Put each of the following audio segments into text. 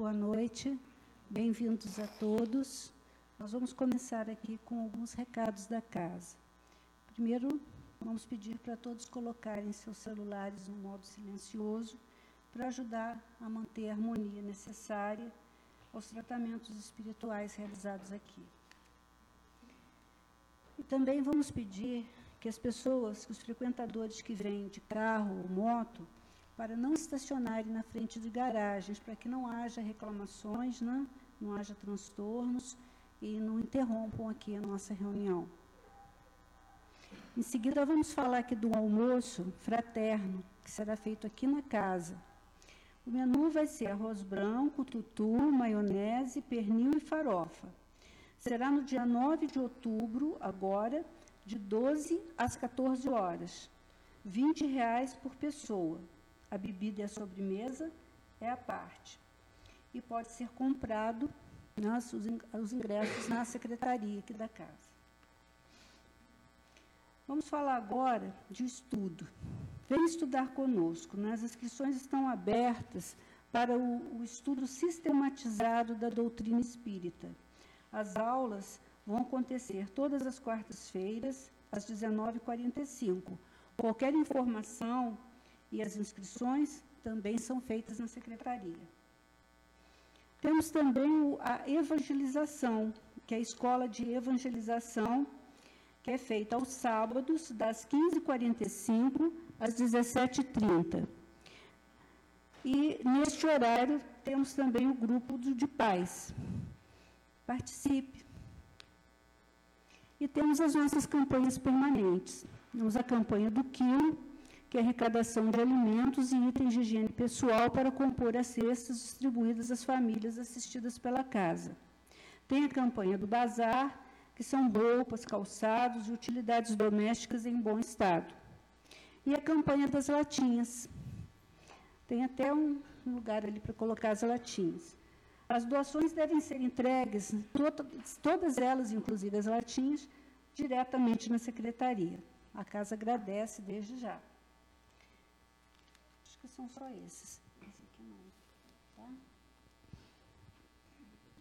boa noite. Bem-vindos a todos. Nós vamos começar aqui com alguns recados da casa. Primeiro, vamos pedir para todos colocarem seus celulares no modo silencioso para ajudar a manter a harmonia necessária aos tratamentos espirituais realizados aqui. E também vamos pedir que as pessoas, que os frequentadores que vêm de carro ou moto, para não estacionarem na frente de garagens, para que não haja reclamações, né? não haja transtornos e não interrompam aqui a nossa reunião. Em seguida, vamos falar aqui do almoço fraterno, que será feito aqui na casa. O menu vai ser arroz branco, tutu, maionese, pernil e farofa. Será no dia 9 de outubro, agora, de 12 às 14 horas. 20 reais por pessoa. A bebida e a sobremesa é a parte. E pode ser comprado nas, os ingressos na secretaria aqui da casa. Vamos falar agora de estudo. Vem estudar conosco. Né? As inscrições estão abertas para o, o estudo sistematizado da doutrina espírita. As aulas vão acontecer todas as quartas-feiras, às 19h45. Qualquer informação e as inscrições também são feitas na secretaria. Temos também a evangelização, que é a escola de evangelização, que é feita aos sábados, das 15h45 às 17h30. E neste horário temos também o grupo de pais. Participe. E temos as nossas campanhas permanentes. Temos a campanha do quilo, que é arrecadação de alimentos e itens de higiene pessoal para compor as cestas distribuídas às famílias assistidas pela casa. Tem a campanha do bazar, que são roupas, calçados e utilidades domésticas em bom estado. E a campanha das latinhas. Tem até um lugar ali para colocar as latinhas. As doações devem ser entregues, todas elas, inclusive as latinhas, diretamente na secretaria. A casa agradece desde já. Que são só esses. Esse aqui não. Tá?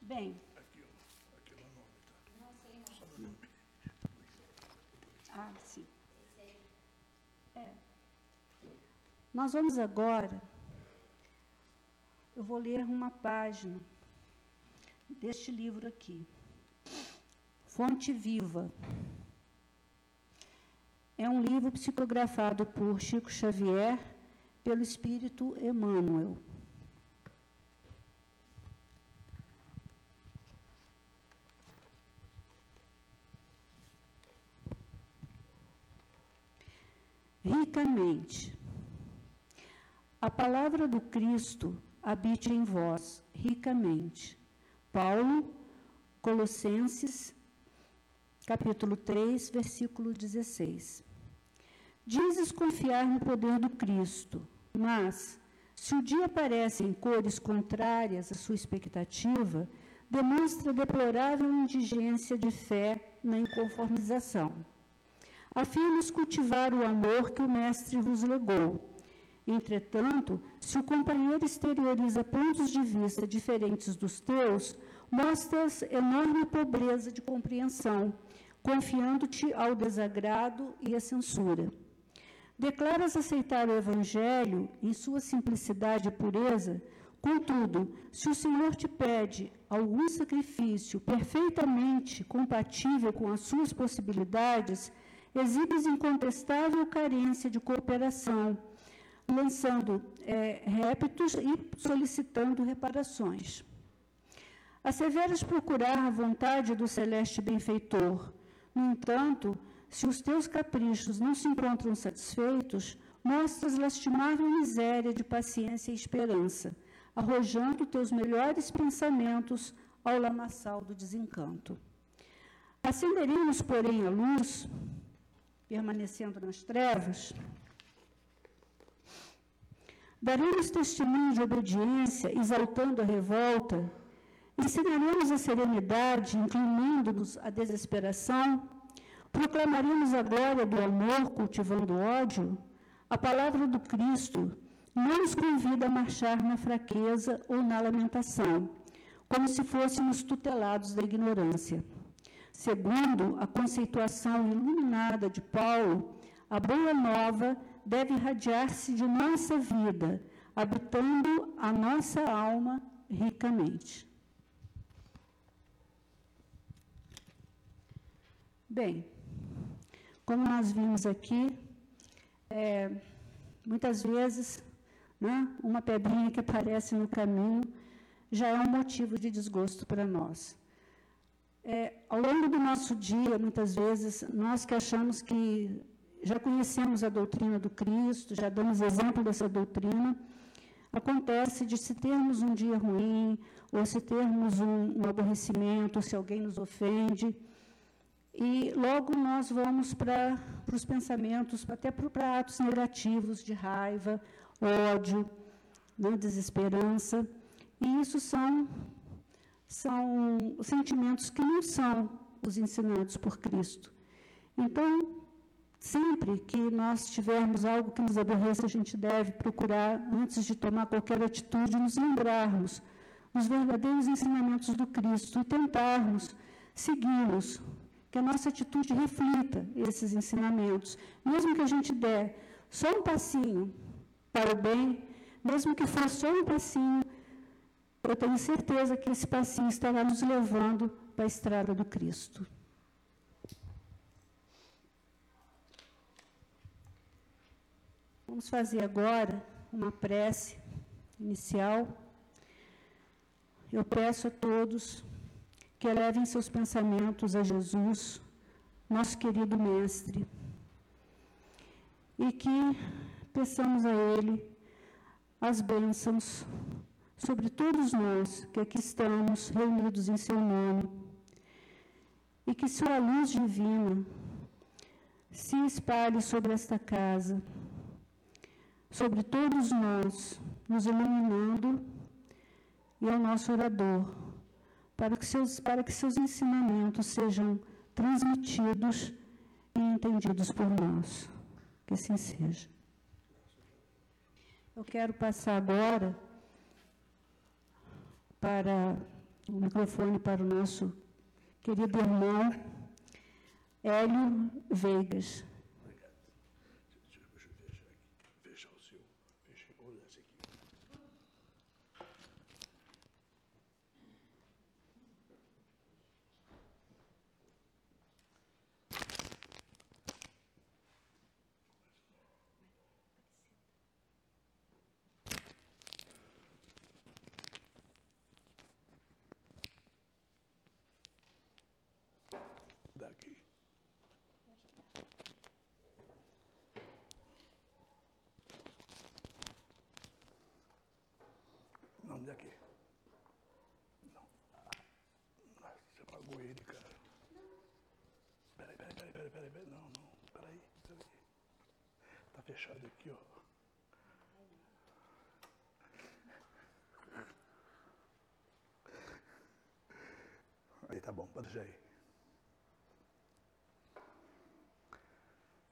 Bem. É o nome, tá? Não sei, não. Só no nome. Ah, sim. É. Nós vamos agora. Eu vou ler uma página deste livro aqui. Fonte Viva. É um livro psicografado por Chico Xavier, pelo Espírito Emmanuel. Ricamente. A palavra do Cristo habite em vós ricamente Paulo, Colossenses, capítulo 3, versículo 16. Dizes confiar no poder do Cristo, mas, se o dia aparece em cores contrárias à sua expectativa, demonstra deplorável indigência de fé na inconformização. Afirmas cultivar o amor que o Mestre vos legou, Entretanto, se o companheiro exterioriza pontos de vista diferentes dos teus, mostras enorme pobreza de compreensão, confiando-te ao desagrado e à censura. Declaras aceitar o Evangelho em sua simplicidade e pureza, contudo, se o Senhor te pede algum sacrifício perfeitamente compatível com as suas possibilidades, exibes incontestável carência de cooperação lançando é, e solicitando reparações. Asseveras procurar a vontade do celeste benfeitor. No entanto, se os teus caprichos não se encontram satisfeitos, mostras lastimável miséria de paciência e esperança, arrojando teus melhores pensamentos ao lamaçal do desencanto. Acenderemos, porém, a luz, permanecendo nas trevas, Daremos testemunho de obediência, exaltando a revolta. Ensinaremos a serenidade, inclinando-nos à desesperação. Proclamaremos a glória do amor, cultivando ódio. A palavra do Cristo, não nos convida a marchar na fraqueza ou na lamentação, como se fôssemos tutelados da ignorância. Segundo a conceituação iluminada de Paulo, a boa nova deve irradiar-se de nossa vida, habitando a nossa alma ricamente. Bem, como nós vimos aqui, é, muitas vezes né, uma pedrinha que aparece no caminho já é um motivo de desgosto para nós. É, ao longo do nosso dia, muitas vezes, nós que achamos que já conhecemos a doutrina do Cristo, já damos exemplo dessa doutrina, acontece de se termos um dia ruim, ou se termos um, um aborrecimento, se alguém nos ofende, e logo nós vamos para os pensamentos, até para atos negativos de raiva, ódio, né, desesperança. E isso são, são sentimentos que não são os ensinados por Cristo. Então, sempre que nós tivermos algo que nos aborreça, a gente deve procurar, antes de tomar qualquer atitude, nos lembrarmos dos verdadeiros ensinamentos do Cristo e tentarmos segui-los, que a nossa atitude reflita esses ensinamentos. Mesmo que a gente der só um passinho para o bem, mesmo que for só um passinho, eu tenho certeza que esse passinho estará nos levando para a estrada do Cristo. Vamos fazer agora uma prece inicial. Eu peço a todos que elevem seus pensamentos a Jesus, nosso querido Mestre, e que peçamos a Ele as bênçãos sobre todos nós que aqui estamos reunidos em Seu nome, e que Sua luz divina se espalhe sobre esta casa sobre todos nós, nos iluminando e ao nosso orador, para que seus, para que seus ensinamentos sejam transmitidos e entendidos por nós. Que assim seja. Eu quero passar agora para o microfone para o nosso querido irmão Hélio Veigas. Fechado aqui, ó. Aí tá bom, pode deixar aí.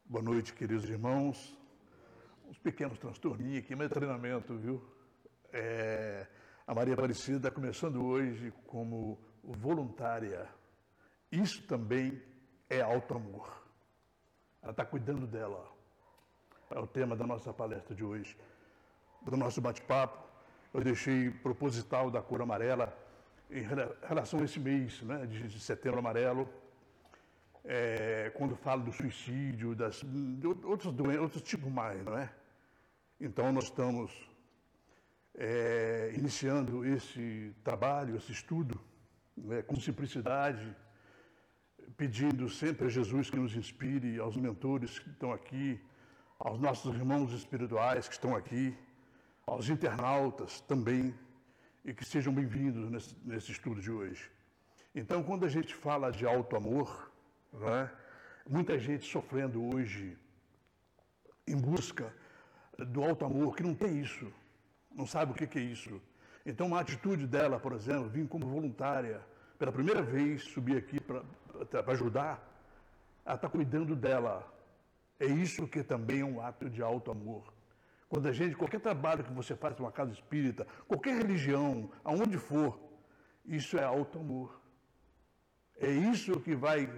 Boa noite, queridos irmãos. Uns pequenos transtorninhos aqui, mas é treinamento, viu? É, a Maria Aparecida está começando hoje como voluntária. Isso também é alto amor. Ela está cuidando dela é o tema da nossa palestra de hoje. Do nosso bate-papo, eu deixei proposital da cor amarela em relação a esse mês né, de setembro amarelo, é, quando falo do suicídio, das, de outros, doenças, outros tipos mais, não é? Então, nós estamos é, iniciando esse trabalho, esse estudo, né, com simplicidade, pedindo sempre a Jesus que nos inspire, aos mentores que estão aqui, aos nossos irmãos espirituais que estão aqui, aos internautas também, e que sejam bem-vindos nesse, nesse, estudo de hoje. Então, quando a gente fala de alto amor, é? muita gente sofrendo hoje em busca do alto amor, que não tem isso, não sabe o que, que é isso. Então, uma atitude dela, por exemplo, vir como voluntária, pela primeira vez subir aqui para ajudar, ela está cuidando dela, é isso que também é um ato de alto amor. Quando a gente, qualquer trabalho que você faz numa casa espírita, qualquer religião, aonde for, isso é alto amor. É isso que vai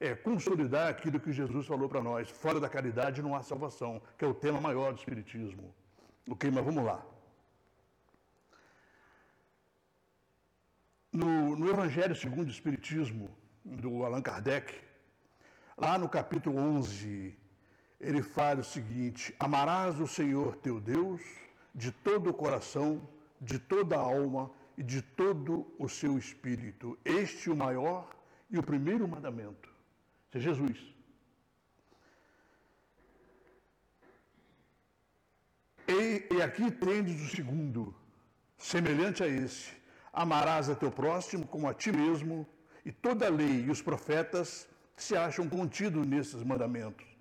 é, consolidar aquilo que Jesus falou para nós. Fora da caridade não há salvação, que é o tema maior do Espiritismo. Ok, mas vamos lá. No, no Evangelho segundo o Espiritismo, do Allan Kardec, lá no capítulo 11, ele fala o seguinte: Amarás o Senhor teu Deus de todo o coração, de toda a alma e de todo o seu espírito. Este é o maior e o primeiro mandamento. Isso é Jesus. E, e aqui tendes o segundo, semelhante a esse: amarás a teu próximo como a ti mesmo, e toda a lei e os profetas se acham contidos nesses mandamentos.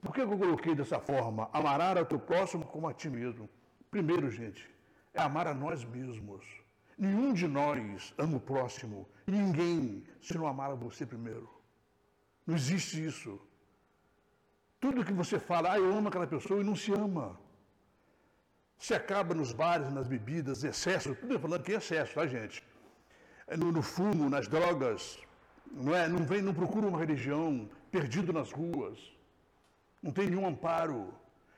Por que eu coloquei dessa forma? Amarás a teu próximo como a ti mesmo. Primeiro, gente, é amar a nós mesmos. Nenhum de nós ama o próximo. Ninguém se não amar a você primeiro. Não existe isso. Tudo que você fala, ah, eu amo aquela pessoa e não se ama. Se acaba nos bares, nas bebidas, excesso, tudo falando que é excesso, tá, gente? É no, no, fumo, nas drogas, não é? Não vem, não procura uma religião, perdido nas ruas, não tem nenhum amparo.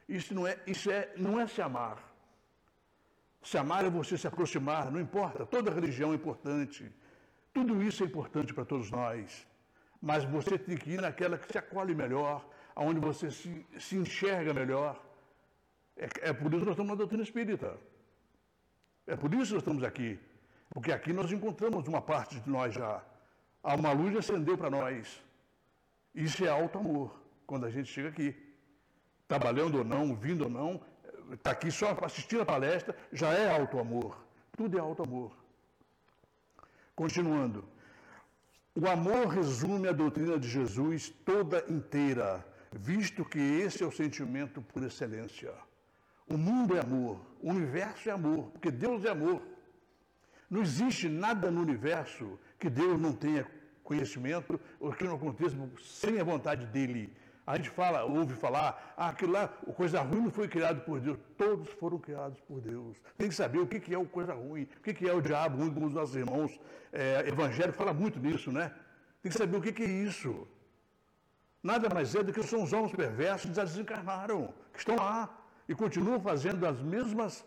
Isso não é, isso é, não é se amar. Se amar é você se aproximar, não importa, toda religião é importante. Tudo isso é importante para todos nós. Mas você tem que ir naquela que se acolhe melhor, aonde você se, se enxerga melhor. É, é por isso que nós estamos na doutrina espírita. É por isso que nós estamos aqui. Porque aqui nós encontramos uma parte de nós já. Há uma luz acendeu para nós. Isso é alto amor, quando a gente chega aqui. Trabalhando ou não, vindo ou não, está aqui só para assistir a palestra, já é alto amor. Tudo é alto amor. Continuando. O amor resume a doutrina de Jesus toda inteira, visto que esse é o sentimento por excelência. O mundo é amor, o universo é amor, porque Deus é amor. Não existe nada no universo que Deus não tenha conhecimento ou que não aconteça sem a vontade dele. A gente fala, ouve falar, ah, aquilo lá, coisa ruim não foi criado por Deus. Todos foram criados por Deus. Tem que saber o que, é o coisa ruim, o que, é o diabo, um dos nossos irmãos é, evangélicos fala muito nisso, né? Tem que saber o que é isso. Nada mais é do que são os homens perversos que já desencarnaram, que estão lá e continuam fazendo as mesmas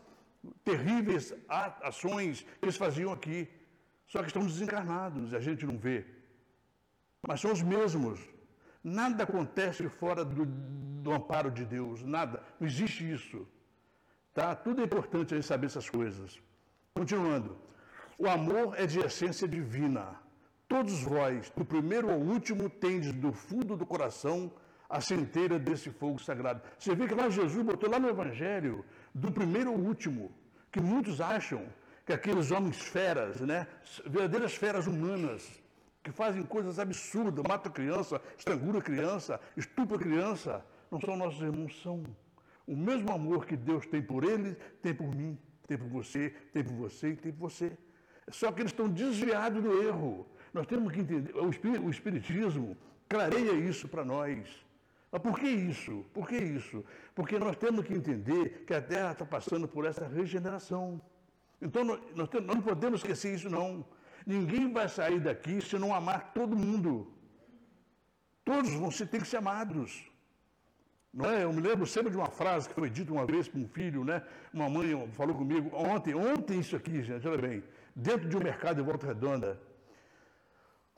terríveis ações que eles faziam aqui. Só que estão desencarnados e a gente não vê. Mas são os mesmos Nada acontece fora do, do, amparo de Deus, nada. Não existe isso. Tá? Tudo é importante a gente saber essas coisas. Continuando. O amor é de essência divina. Todos vós, do primeiro ao último, tendes do fundo do coração a centelha desse fogo sagrado. Você vê que lá Jesus botou lá no Evangelho, do primeiro ao último, que muitos acham que aqueles homens feras, né, verdadeiras feras humanas, que fazem coisas absurdas, matam criança, estrangula criança, estupra criança, não são nossos irmãos, são. O mesmo amor que Deus tem por eles, tem por mim, tem por você, tem por você e tem por você. Só que eles estão desviados do erro. Nós temos que entender, o Espiritismo clareia isso para nós. Mas por que isso? Por que isso? Porque nós temos que entender que a Terra está passando por essa regeneração. Então, nós, nós, temos, nós não podemos esquecer isso, não. Ninguém vai sair daqui se não amar todo mundo. Todos vão ser, ter que ser amados. Não é? Eu me lembro sempre de uma frase que foi dita uma vez para um filho, né? Uma mãe falou comigo ontem, ontem isso aqui, gente, olha bem, dentro de um mercado em Volta Redonda.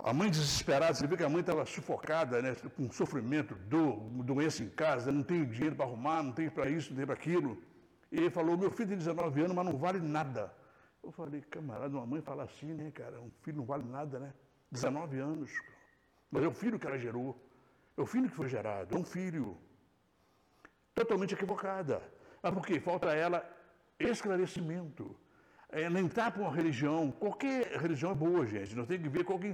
A mãe desesperada, você vê que a mãe estava sufocada, né? Com sofrimento, dor, doença em casa, não tenho dinheiro para arrumar, não tenho para isso, não tenho para aquilo. E ele falou, meu filho tem 19 anos, mas não vale nada. Eu falei, camarada, uma mãe fala assim, né, cara? Um filho não vale nada, né? 19 anos. Mas é o filho que ela gerou. É o filho que foi gerado. É um filho. Totalmente equivocada. Mas por quê? Falta ela esclarecimento. É, não entrar para uma religião. Qualquer religião é boa, gente. Nós temos que ver qual que,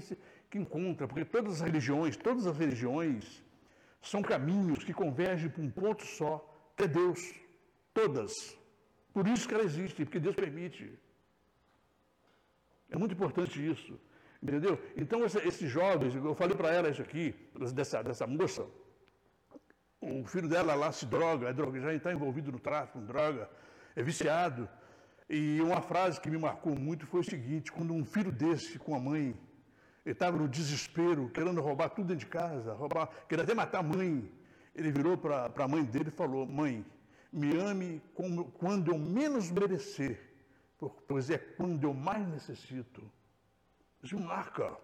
que encontra. Porque todas as religiões, todas as religiões são caminhos que convergem para um ponto só, que é Deus. Todas. Por isso que ela existe, porque Deus permite. É muito importante isso. Entendeu? Então, esses jovens, eu falei para ela isso aqui, dessa, dessa moça, o filho dela lá se droga, é droga já está envolvido no tráfico, droga, é viciado. E uma frase que me marcou muito foi o seguinte: quando um filho desse com a mãe, ele estava no desespero, querendo roubar tudo dentro de casa, roubar, querendo até matar a mãe, ele virou para a mãe dele e falou: Mãe, me ame como, quando eu menos merecer, pois é quando eu mais necessito. Isso marca.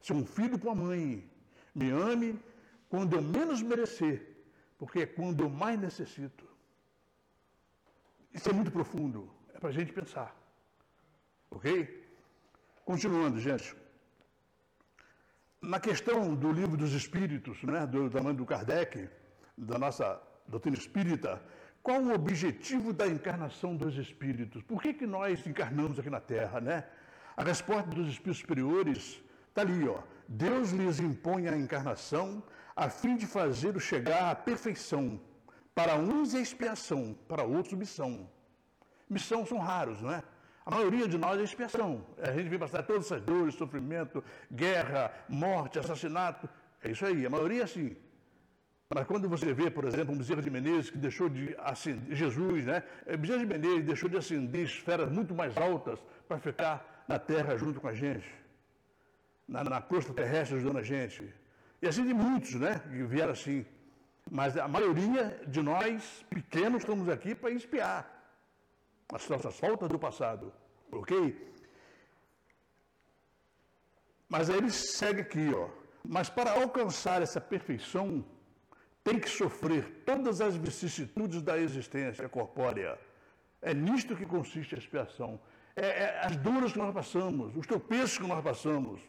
Se um filho com a mãe, me ame quando eu menos merecer, porque é quando eu mais necessito. Isso é muito profundo, é para a gente pensar. Ok? Continuando, gente. Na questão do livro dos Espíritos, né, do tamanho do Kardec, da nossa doutrina espírita, qual o objetivo da encarnação dos espíritos? Por que, que nós encarnamos aqui na Terra, né? A resposta dos espíritos superiores está ali, ó. Deus lhes impõe a encarnação a fim de fazê-lo chegar à perfeição. Para uns é expiação, para outros missão. Missão são raros, não é? A maioria de nós é expiação. A gente vem passar todas essas dores, sofrimento, guerra, morte, assassinato. É isso aí, a maioria é assim. Mas quando você vê, por exemplo, um Bezerra de Menezes que deixou de ascender, Jesus, né? É, Bezerra de Menezes deixou de ascender esferas muito mais altas para ficar na terra junto com a gente, na, na crosta terrestre ajudando a gente. E assim de muitos, né? Que vieram assim. Mas a maioria de nós, pequenos, estamos aqui para espiar as nossas faltas do passado. Ok? Mas aí ele segue aqui, ó. Mas para alcançar essa perfeição, tem que sofrer todas as vicissitudes da existência corpórea. É nisto que consiste a expiação. É, é as dores que nós passamos, os tropeços que nós passamos,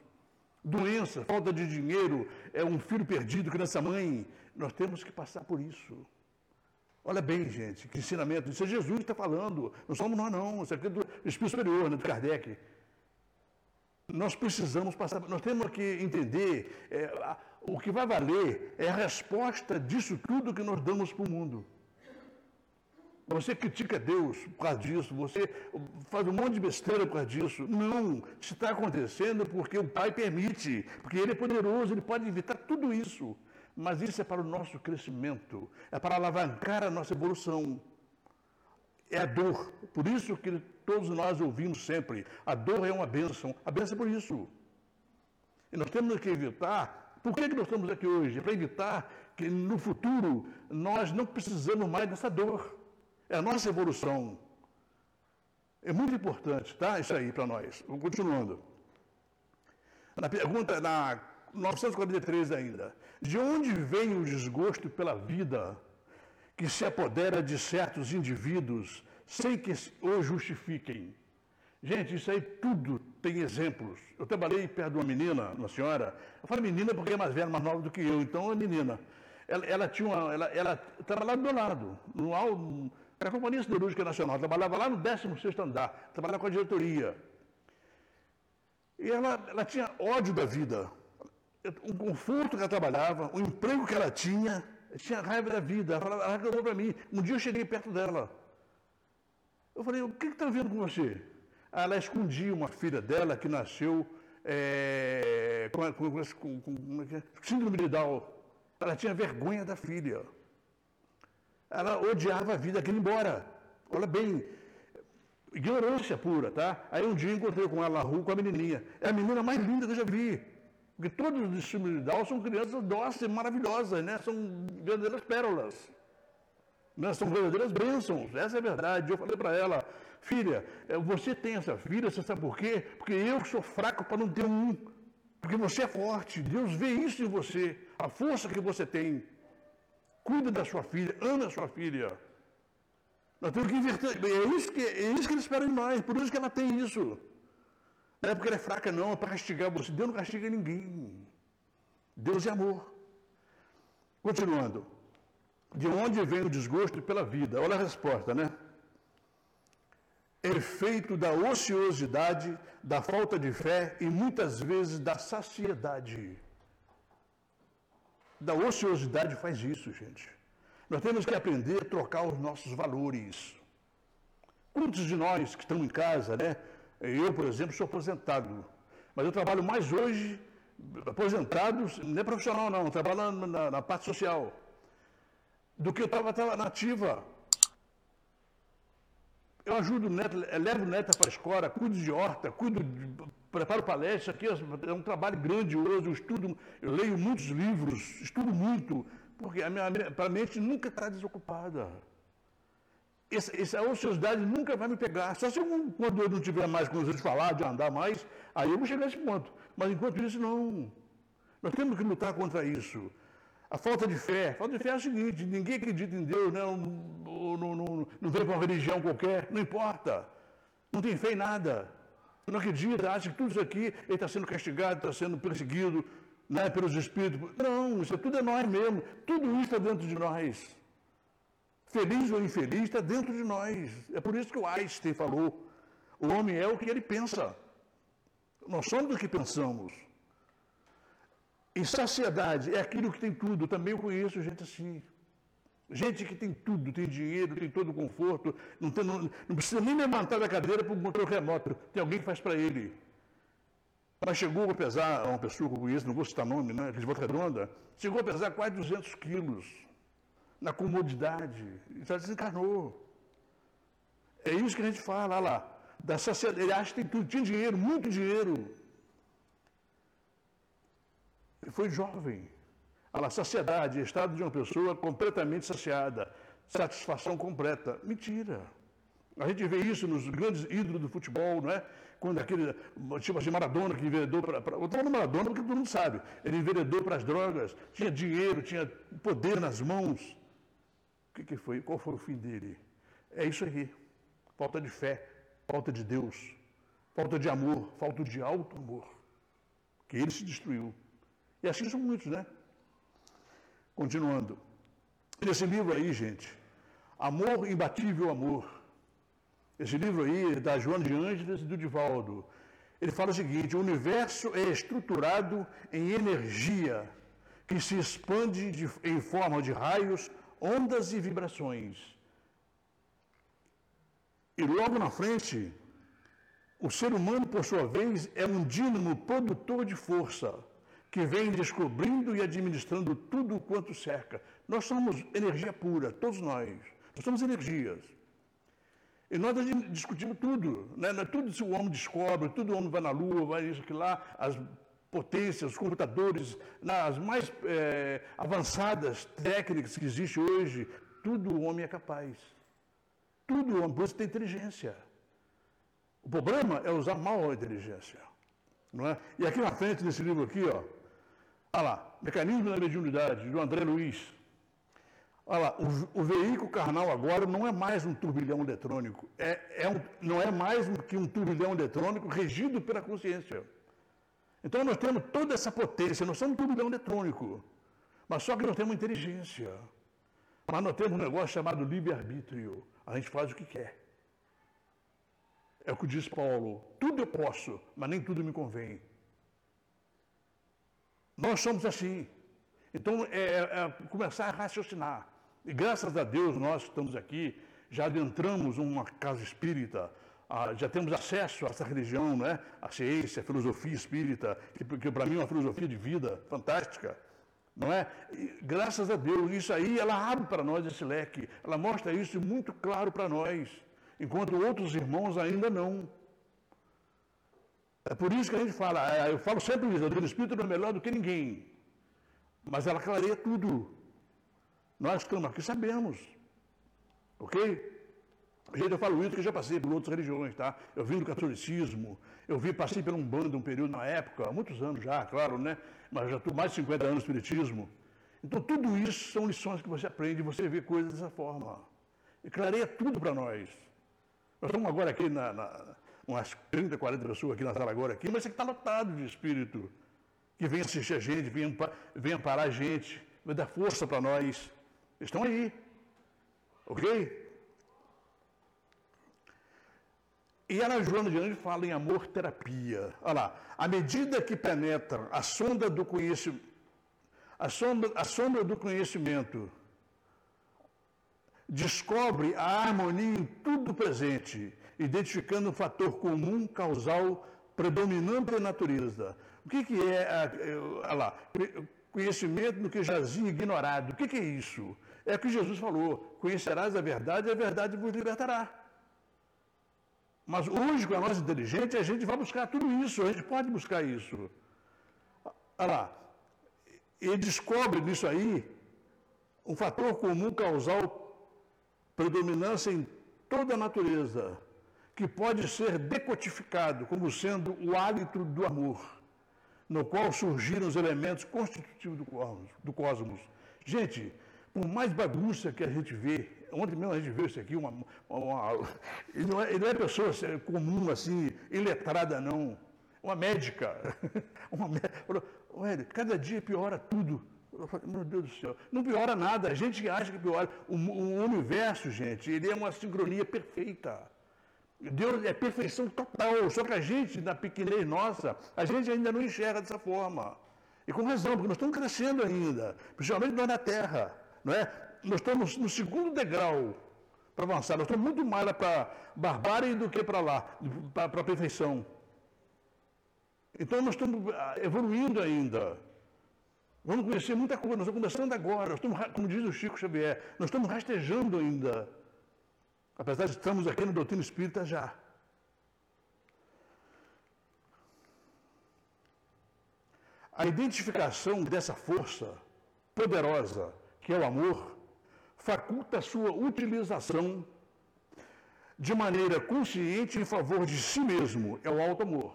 doença, falta de dinheiro, é um filho perdido, criança mãe. Nós temos que passar por isso. Olha bem, gente, que ensinamento. Isso é Jesus que está falando. Não somos nós, não. Isso aqui é do Espírito Superior, né, do Kardec. Nós precisamos passar, nós temos que entender, é, a, o que vai valer é a resposta disso tudo que nós damos para o mundo. Você critica Deus por causa disso, você faz um monte de besteira por causa disso. Não, isso está acontecendo porque o Pai permite, porque Ele é poderoso, Ele pode evitar tudo isso. Mas isso é para o nosso crescimento, é para alavancar a nossa evolução. É a dor. Por isso que todos nós ouvimos sempre: a dor é uma bênção. A bênção é por isso. E nós temos que evitar. Por que, que nós estamos aqui hoje? É para evitar que no futuro nós não precisamos mais dessa dor. É a nossa evolução. É muito importante, tá? Isso aí para nós. Continuando. Na pergunta, na 943 ainda. De onde vem o desgosto pela vida que se apodera de certos indivíduos sem que o justifiquem? Gente, isso aí tudo tem exemplos. Eu trabalhei perto de uma menina, uma senhora. Eu falo menina porque é mais velha, mais nova do que eu, então é menina. Ela, ela tinha uma, ela, ela trabalhava do meu lado, no, era a Companhia Siderúrgica Nacional, trabalhava lá no 16 andar, trabalhava com a diretoria. E ela, ela tinha ódio da vida. O conforto que ela trabalhava, o emprego que ela tinha, tinha raiva da vida. Ela, reclamou para mim. Um dia eu cheguei perto dela. Eu falei, o que está vendo com você? Ela escondia uma filha dela que nasceu é, com, com, com, com, é síndrome de Down. Ela tinha vergonha da filha. Ela odiava a vida, queria ir embora. Olha bem, ignorância pura, tá? Aí um dia encontrei com ela na rua, com a menininha. É a menina mais linda que eu já vi. Porque todos os discípulos de Down são crianças dóceis, maravilhosas, né? São verdadeiras pérolas. Né? São verdadeiras bênçãos, essa é a verdade. Eu falei para ela, filha, eh, você tem essa filha, você sabe por quê? Porque eu sou fraco para não ter um. Porque você é forte, Deus vê isso em você, a força que você tem. Cuida da sua filha, ama a sua filha. Nós temos que inverter. É isso que, é isso que ele espera de nós, por isso que ela tem isso. Não é porque ela é fraca, não, é para castigar você. Deus não castiga ninguém. Deus é amor. Continuando. De onde vem o desgosto pela vida? Olha a resposta, né? Efeito da ociosidade, da falta de fé e muitas vezes da saciedade da ociosidade faz isso, gente. Nós temos que aprender a trocar os nossos valores. Quantos de nós que estão em casa, né? Eu, por exemplo, sou aposentado, mas eu trabalho mais hoje, aposentado, não é profissional não, trabalho na, na, na parte social. Do que eu estava nativa. Eu ajudo o neto, levo o neto para a escola, cuido de horta, cuido de, preparo palestra, aqui é um trabalho grandioso, eu estudo, eu leio muitos livros, estudo muito, porque a minha, a mente nunca está desocupada. Essa, essa ociosidade nunca vai me pegar. Só se eu, quando eu não tiver mais condições de falar, de andar mais, aí eu vou chegar a esse ponto. Mas enquanto isso, não. Nós temos que lutar contra isso. A falta de fé. A falta de fé é o seguinte: ninguém acredita em Deus, né? não, não, não, não vem para uma religião qualquer, não importa. Não tem fé em nada. Não acredita, acha que tudo isso aqui está sendo castigado, está sendo perseguido né, pelos espíritos. Não, isso tudo é nós mesmo. Tudo isso está dentro de nós. Feliz ou infeliz está dentro de nós. É por isso que o Einstein falou: o homem é o que ele pensa. Nós somos o que pensamos. E saciedade é aquilo que tem tudo. Também eu conheço gente assim. Gente que tem tudo, tem dinheiro, tem todo o conforto, não, tem, não, não precisa nem levantar da cadeira para um controle remoto. Tem alguém que faz para ele. Mas chegou a pesar, uma pessoa que eu conheço, não vou citar nome, né, de Redonda, chegou a pesar quase 200 quilos na comodidade. E já desencarnou. É isso que a gente fala, lá. Da saciedade. Ele acha que tem tudo, tinha dinheiro, muito dinheiro. Ele foi jovem. A saciedade, estado de uma pessoa completamente saciada, satisfação completa. Mentira. A gente vê isso nos grandes ídolos do futebol, não é? Quando aquele, tipo assim, Maradona que enveredou para. Eu estou falando Maradona porque todo mundo sabe. Ele enveredou para as drogas, tinha dinheiro, tinha poder nas mãos. O que, que foi? Qual foi o fim dele? É isso aí. Falta de fé, falta de Deus, falta de amor, falta de alto amor. Que ele se destruiu. E assim são muitos, né? Continuando. Nesse livro aí, gente, Amor, Imbatível Amor. Esse livro aí, da Joana de Ângeles e do Divaldo. Ele fala o seguinte: o universo é estruturado em energia que se expande de, em forma de raios, ondas e vibrações. E logo na frente, o ser humano, por sua vez, é um dínamo produtor de força que vem descobrindo e administrando tudo quanto cerca. Nós somos energia pura, todos nós. Nós somos energias. E nós discutimos tudo. Né? É tudo se o homem descobre, tudo o homem vai na Lua, vai isso, aqui lá, as potências, os computadores, nas mais é, avançadas técnicas que existem hoje, tudo o homem é capaz. Tudo o homem, por isso tem inteligência. O problema é usar mal a inteligência. Não é? E aqui na frente, nesse livro aqui, ó, Olha lá, Mecanismo da Mediunidade, do André Luiz. Olha lá, o, o, veículo carnal agora não é mais um turbilhão eletrônico, é, é um, não é mais que um turbilhão eletrônico regido pela consciência. Então nós temos toda essa potência, nós somos um turbilhão eletrônico, mas só que nós temos inteligência. Mas nós temos um negócio chamado livre-arbítrio. A gente faz o que quer. É o que diz Paulo: tudo eu posso, mas nem tudo me convém. Nós somos assim. Então, é, é, é, começar a raciocinar. E graças a Deus, nós estamos aqui, já adentramos uma casa espírita, já temos acesso a essa religião, né? a ciência, a filosofia espírita, que, que para mim é uma filosofia de vida fantástica. Não é? E, graças a Deus, isso aí, ela abre para nós esse leque, ela mostra isso muito claro para nós, enquanto outros irmãos ainda não. É por isso que a gente fala, é, eu falo sempre isso, a doutrina espírita não é melhor do que ninguém. Mas ela clareia tudo. Nós estamos aqui sabemos. Ok? Gente, eu falo isso porque já passei por outras religiões, tá? Eu vim do catolicismo, eu vi, passei por um bando, um período na época, há muitos anos já, claro, né? Mas já estou mais de 50 anos no espiritismo. Então, tudo isso são lições que você aprende, você vê coisas dessa forma. E clareia tudo para nós. Nós estamos agora aqui na, na umas 30, 40 pessoas aqui na sala agora, aqui, mas isso aqui está lotado de espírito que vem assistir a gente, vem, vem amparar a gente, vai dar força para nós. Estão aí. Ok? E Ana Joana de Anjos fala em amor terapia. Olha lá, à medida que penetra a sonda do conhecimento, a sombra, a sombra do conhecimento descobre a harmonia em tudo presente identificando um fator comum causal predominante da natureza. O que, que é, olha lá, conhecimento do que jazia ignorado? O que, que é isso? É o que Jesus falou: conhecerás a verdade e a verdade vos libertará. Mas hoje, com a nossa inteligência, a gente vai buscar tudo isso, a gente pode buscar isso. Olha lá, ele descobre nisso aí um fator comum causal predominância em toda a natureza, que pode ser decodificado como sendo o hálito do amor, no qual surgiram os elementos constitutivos do cosmos. Do cosmos. Gente, por mais bagunça que a gente vê, ontem mesmo a gente viu isso aqui, uma, uma, ele, não é, ele não é pessoa comum, assim, iletrada, não. Uma médica. Uma médica. cada dia piora tudo. Meu Deus do céu, não piora nada. A gente acha que piora. O, o universo, gente, ele é uma sincronia perfeita. Deus é perfeição total. Só que a gente, na pequenez nossa, a gente ainda não enxerga dessa forma. E com razão, porque nós estamos crescendo ainda, principalmente nós na Terra. Não é? Nós estamos no segundo degrau para avançar. Nós estamos muito mais para barbárie do que para lá, para a perfeição. Então nós estamos ah, evoluindo ainda. Vamos conhecer muita coisa, nós estamos começando agora, nós estamos, como diz o Chico Xavier, nós estamos rastejando ainda. Apesar de estarmos aqui no doutrina espírita já. A identificação dessa força poderosa, que é o amor, faculta a sua utilização de maneira consciente em favor de si mesmo, é o alto amor,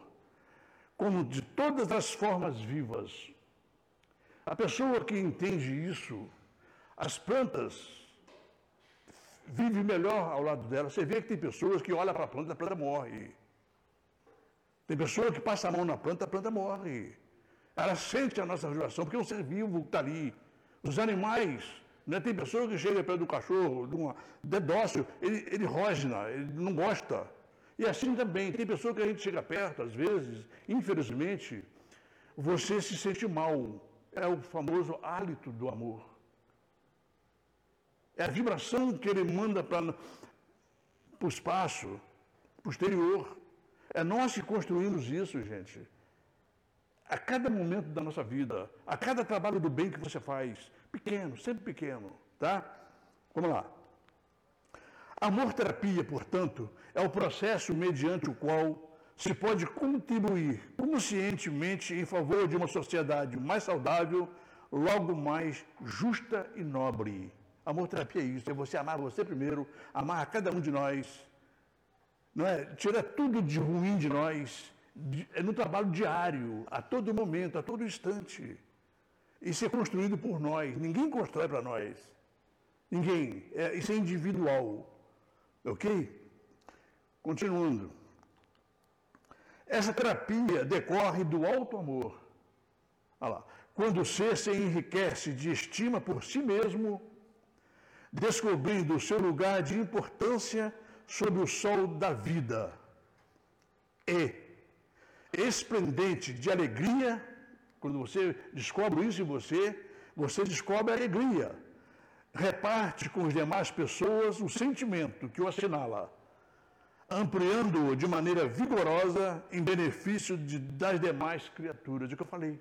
como de todas as formas vivas, a pessoa que entende isso, as plantas vivem melhor ao lado dela. Você vê que tem pessoas que olham para a planta, a planta morre. Tem pessoa que passa a mão na planta, a planta morre. Ela sente a nossa vibração, porque é um ser vivo que está ali. Os animais, né? tem pessoa que chega perto do cachorro, de, uma, de dócil, ele, ele rosna, ele não gosta. E assim também, tem pessoa que a gente chega perto, às vezes, infelizmente, você se sente mal é o famoso hálito do amor. É a vibração que ele manda para o espaço, para o exterior. É nós que construímos isso, gente. A cada momento da nossa vida, a cada trabalho do bem que você faz, pequeno, sempre pequeno, tá? Vamos lá. Amor terapia, portanto, é o processo mediante o qual se pode contribuir conscientemente em favor de uma sociedade mais saudável, logo mais justa e nobre. Amor terapia é isso, é você amar você primeiro, amar a cada um de nós, não é? Tirar tudo de ruim de nós, é no trabalho diário, a todo momento, a todo instante. E ser construído por nós. Ninguém constrói para nós. Ninguém. É, isso é individual. Ok? Continuando. Essa terapia decorre do alto amor. Olha lá. Quando o ser se enriquece de estima por si mesmo, descobrindo o seu lugar de importância sob o sol da vida. E, esplendente de alegria, quando você descobre isso em você, você descobre a alegria. Reparte com as demais pessoas o sentimento que o assinala ampliando-o de maneira vigorosa em benefício de, das demais criaturas. É o que eu falei.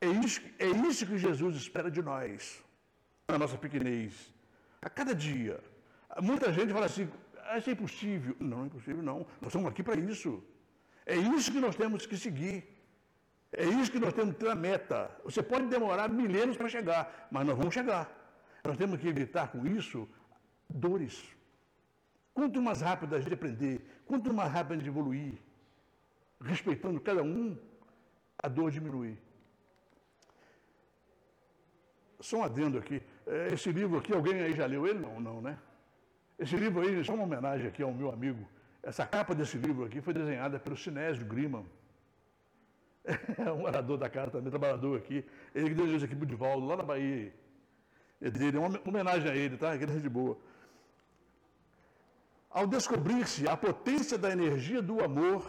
É isso, é isso que Jesus espera de nós, na nossa pequenez. A cada dia. Muita gente fala assim, ah, isso é impossível. Não, é impossível, não. Nós estamos aqui para isso. É isso que nós temos que seguir. É isso que nós temos que ter a meta. Você pode demorar milênios para chegar, mas nós vamos chegar. Nós temos que evitar com isso dores. Quanto mais rápido a gente aprender, quanto mais rápido a gente evoluir, respeitando cada um, a dor diminui. Só um adendo aqui. É, esse livro aqui, alguém aí já leu ele? Não, não, né? Esse livro aí, só uma homenagem aqui ao meu amigo. Essa capa desse livro aqui foi desenhada pelo Sinésio Grima. É um morador da casa também, trabalhador aqui. Ele que desenhou isso aqui, Budivaldo, lá na Bahia. É dele, é uma homenagem a ele, tá? Aquele de boa. Ao descobrir-se a potência da energia do amor,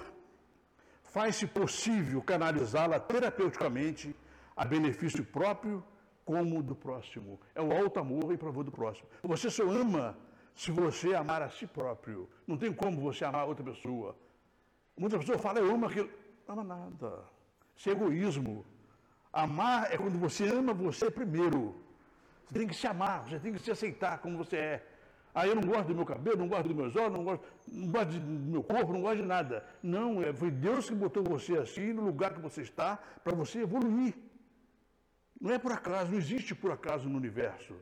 faz-se possível canalizá-la terapeuticamente a benefício próprio como do próximo. É o alto amor em favor do próximo. Você só ama se você amar a si próprio. Não tem como você amar outra pessoa. Muitas pessoas falam, eu amo aquilo. Não ama nada. Isso é egoísmo. Amar é quando você ama você primeiro. Você tem que se amar, você tem que se aceitar como você é. Ah, eu não gosto do meu cabelo, não gosto dos meus olhos, não gosto, não gosto do meu corpo, não gosto de nada. Não, é, foi Deus que botou você assim, no lugar que você está, para você evoluir. Não é por acaso, não existe por acaso no universo.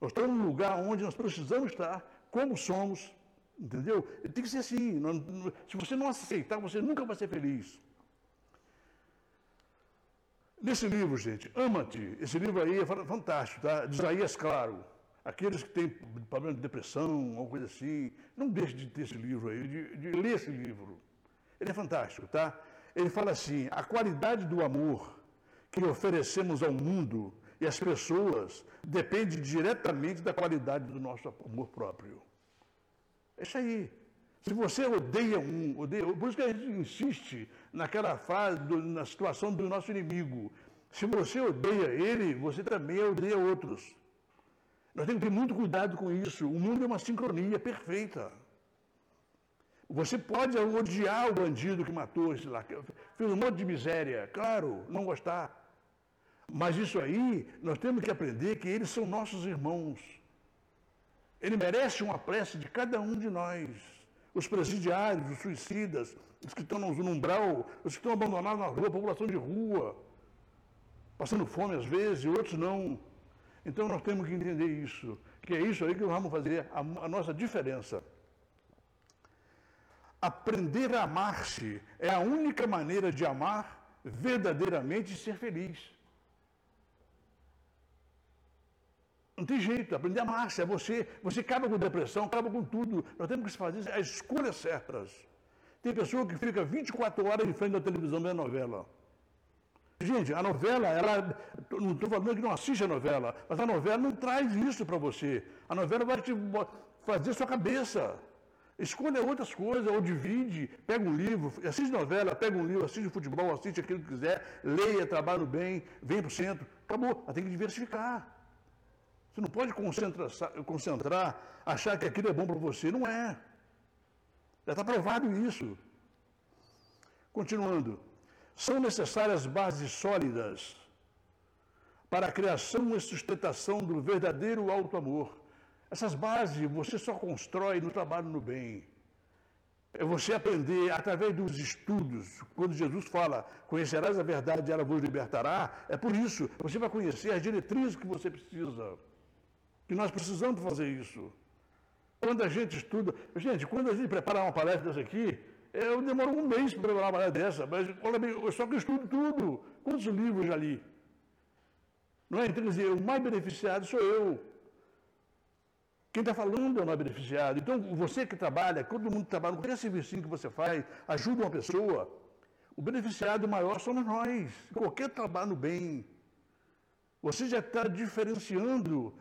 Nós estamos num lugar onde nós precisamos estar, como somos, entendeu? Tem que ser assim. Se você não aceitar, você nunca vai ser feliz. Nesse livro, gente, Ama-te, esse livro aí é fantástico, tá? De Isaías Claro. Aqueles que têm problema de depressão, alguma coisa assim, não deixe de ter esse livro aí, de, de ler esse livro. Ele é fantástico, tá? Ele fala assim: a qualidade do amor que oferecemos ao mundo e às pessoas depende diretamente da qualidade do nosso amor próprio. É isso aí. Se você odeia um, odeia, por isso que a gente insiste naquela fase, do, na situação do nosso inimigo. Se você odeia ele, você também odeia outros. Nós temos que ter muito cuidado com isso. O mundo é uma sincronia perfeita. Você pode odiar o bandido que matou esse lá, fez um monte de miséria, claro, não gostar. Mas isso aí, nós temos que aprender que eles são nossos irmãos. Ele merece uma prece de cada um de nós. Os presidiários, os suicidas, os que estão no umbral, os que estão abandonados na rua, população de rua, passando fome às vezes, e outros não. Então nós temos que entender isso, que é isso aí que vamos fazer a, a nossa diferença. Aprender a amar-se é a única maneira de amar verdadeiramente e ser feliz. Não tem jeito, aprender a amar-se é você, você acaba com depressão, acaba com tudo. Nós temos que fazer as escolhas certas. Tem pessoa que fica 24 horas em frente da televisão da novela. Gente, a novela, ela, não estou falando que não assiste a novela, mas a novela não traz isso para você. A novela vai te fazer sua cabeça. Escolha outras coisas, ou divide, pega um livro, assiste novela, pega um livro, assiste futebol, assiste aquilo que quiser, leia, trabalha bem, vem para o centro. Acabou, tem que diversificar. Você não pode concentrar, concentrar, achar que aquilo é bom para você. Não é. Já está provado isso. Continuando. São necessárias bases sólidas para a criação e sustentação do verdadeiro alto amor essas bases você só constrói no trabalho no bem. É você aprender através dos estudos. Quando Jesus fala, conhecerás a verdade e ela vos libertará, é por isso. Você vai conhecer as diretrizes que você precisa. Que nós precisamos fazer isso. Quando a gente estuda. Gente, quando a gente prepara uma palestra dessa aqui, eu demoro um mês para preparar uma palestra dessa, mas bem, só que eu estudo tudo. Quantos livros já li? Não é? Então, quer dizer, o mais beneficiado sou eu. Quem está falando é o beneficiado. Então, você que trabalha, todo mundo que trabalha, qualquer serviço que você faz, ajuda uma pessoa, o beneficiado maior somos nós. Qualquer trabalho bem. Você já está diferenciando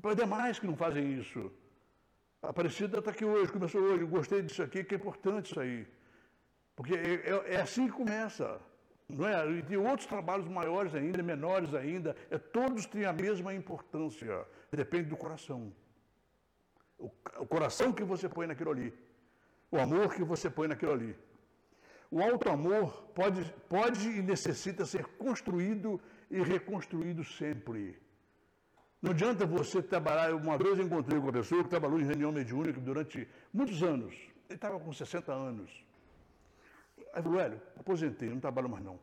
para demais que não fazem isso. A Aparecida está aqui hoje, começou hoje, gostei disso aqui, que é importante isso aí. Porque é, é, é assim que começa. Não é? E tem outros trabalhos maiores ainda, menores ainda, é, todos têm a mesma importância. Depende do coração. O, coração que você põe naquilo ali. O amor que você põe naquilo ali. O alto amor pode, pode e necessita ser construído e reconstruído sempre. Não adianta você trabalhar. Uma vez eu encontrei com uma pessoa que trabalhou em reunião mediúnica durante muitos anos. Ele estava com 60 anos. Aí falou, velho, aposentei, não trabalho mais não.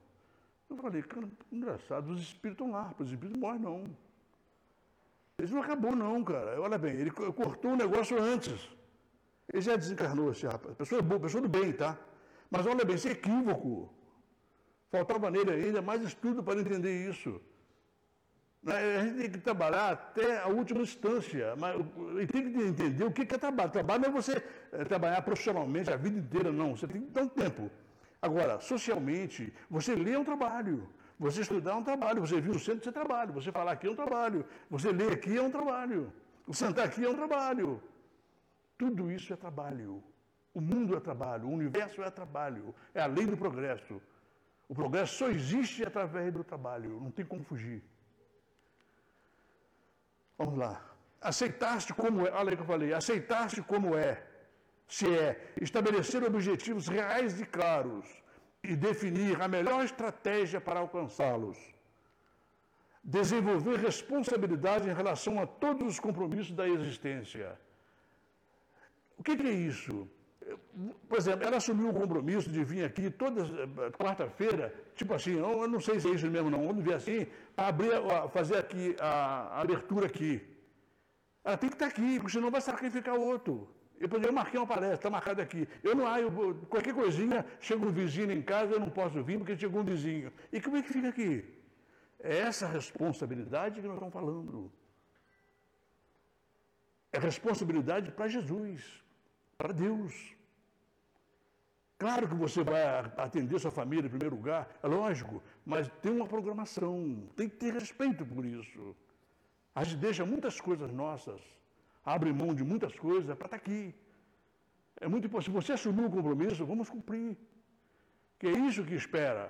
Eu falei, cara, engraçado, os espíritos estão lá, os espíritos morrem não. Isso não acabou, não, cara. Olha bem, ele cortou o negócio antes. Ele já desencarnou esse rapaz. Pessoa boa, pessoa do bem, tá? Mas olha bem, é equívoco. Faltava nele ainda mais estudo para entender isso. Né, a gente tem que trabalhar até a última instância, mas e tem que entender o que é trabalho. Trabalho não é você é, trabalhar profissionalmente a vida inteira, não. Você tem que dar um tempo. Agora, socialmente, você lê um trabalho. Você estudar é um trabalho, você vir no centro, é trabalho, você falar aqui é um trabalho, você ler aqui é um trabalho, sentar aqui é um trabalho. Tudo isso é trabalho. O mundo é trabalho, o universo é trabalho, é a lei do progresso. O progresso só existe através do trabalho, não tem como fugir. Vamos lá. Aceitar-se como é, olha aí que eu falei, aceitar-se como é, se é, estabelecer objetivos reais e claros, e definir a melhor estratégia para alcançá-los. desenvolver responsabilidade em relação a todos os compromissos da existência. O que, é isso? Por exemplo, ela assumiu o compromisso de vir aqui toda eh, quarta-feira, tipo assim, eu não sei se é isso mesmo não, vamos ver assim, abrir, fazer aqui a, a abertura aqui. Ela tem que estar aqui, porque senão vai sacrificar o outro. Eu, eu marquei uma palestra, está marcada aqui. Eu não, ah, qualquer coisinha, chega um vizinho em casa, eu não posso vir porque chegou um vizinho. E como é que fica aqui? É essa responsabilidade que nós estamos falando. É responsabilidade para Jesus, para Deus. Claro que você vai atender sua família em primeiro lugar, é lógico, mas tem uma programação, tem que ter respeito por isso. A gente deixa muitas coisas nossas, abre mão de muitas coisas para estar aqui. É muito importante. Se você assumir o compromisso, vamos cumprir. Que é isso que espera.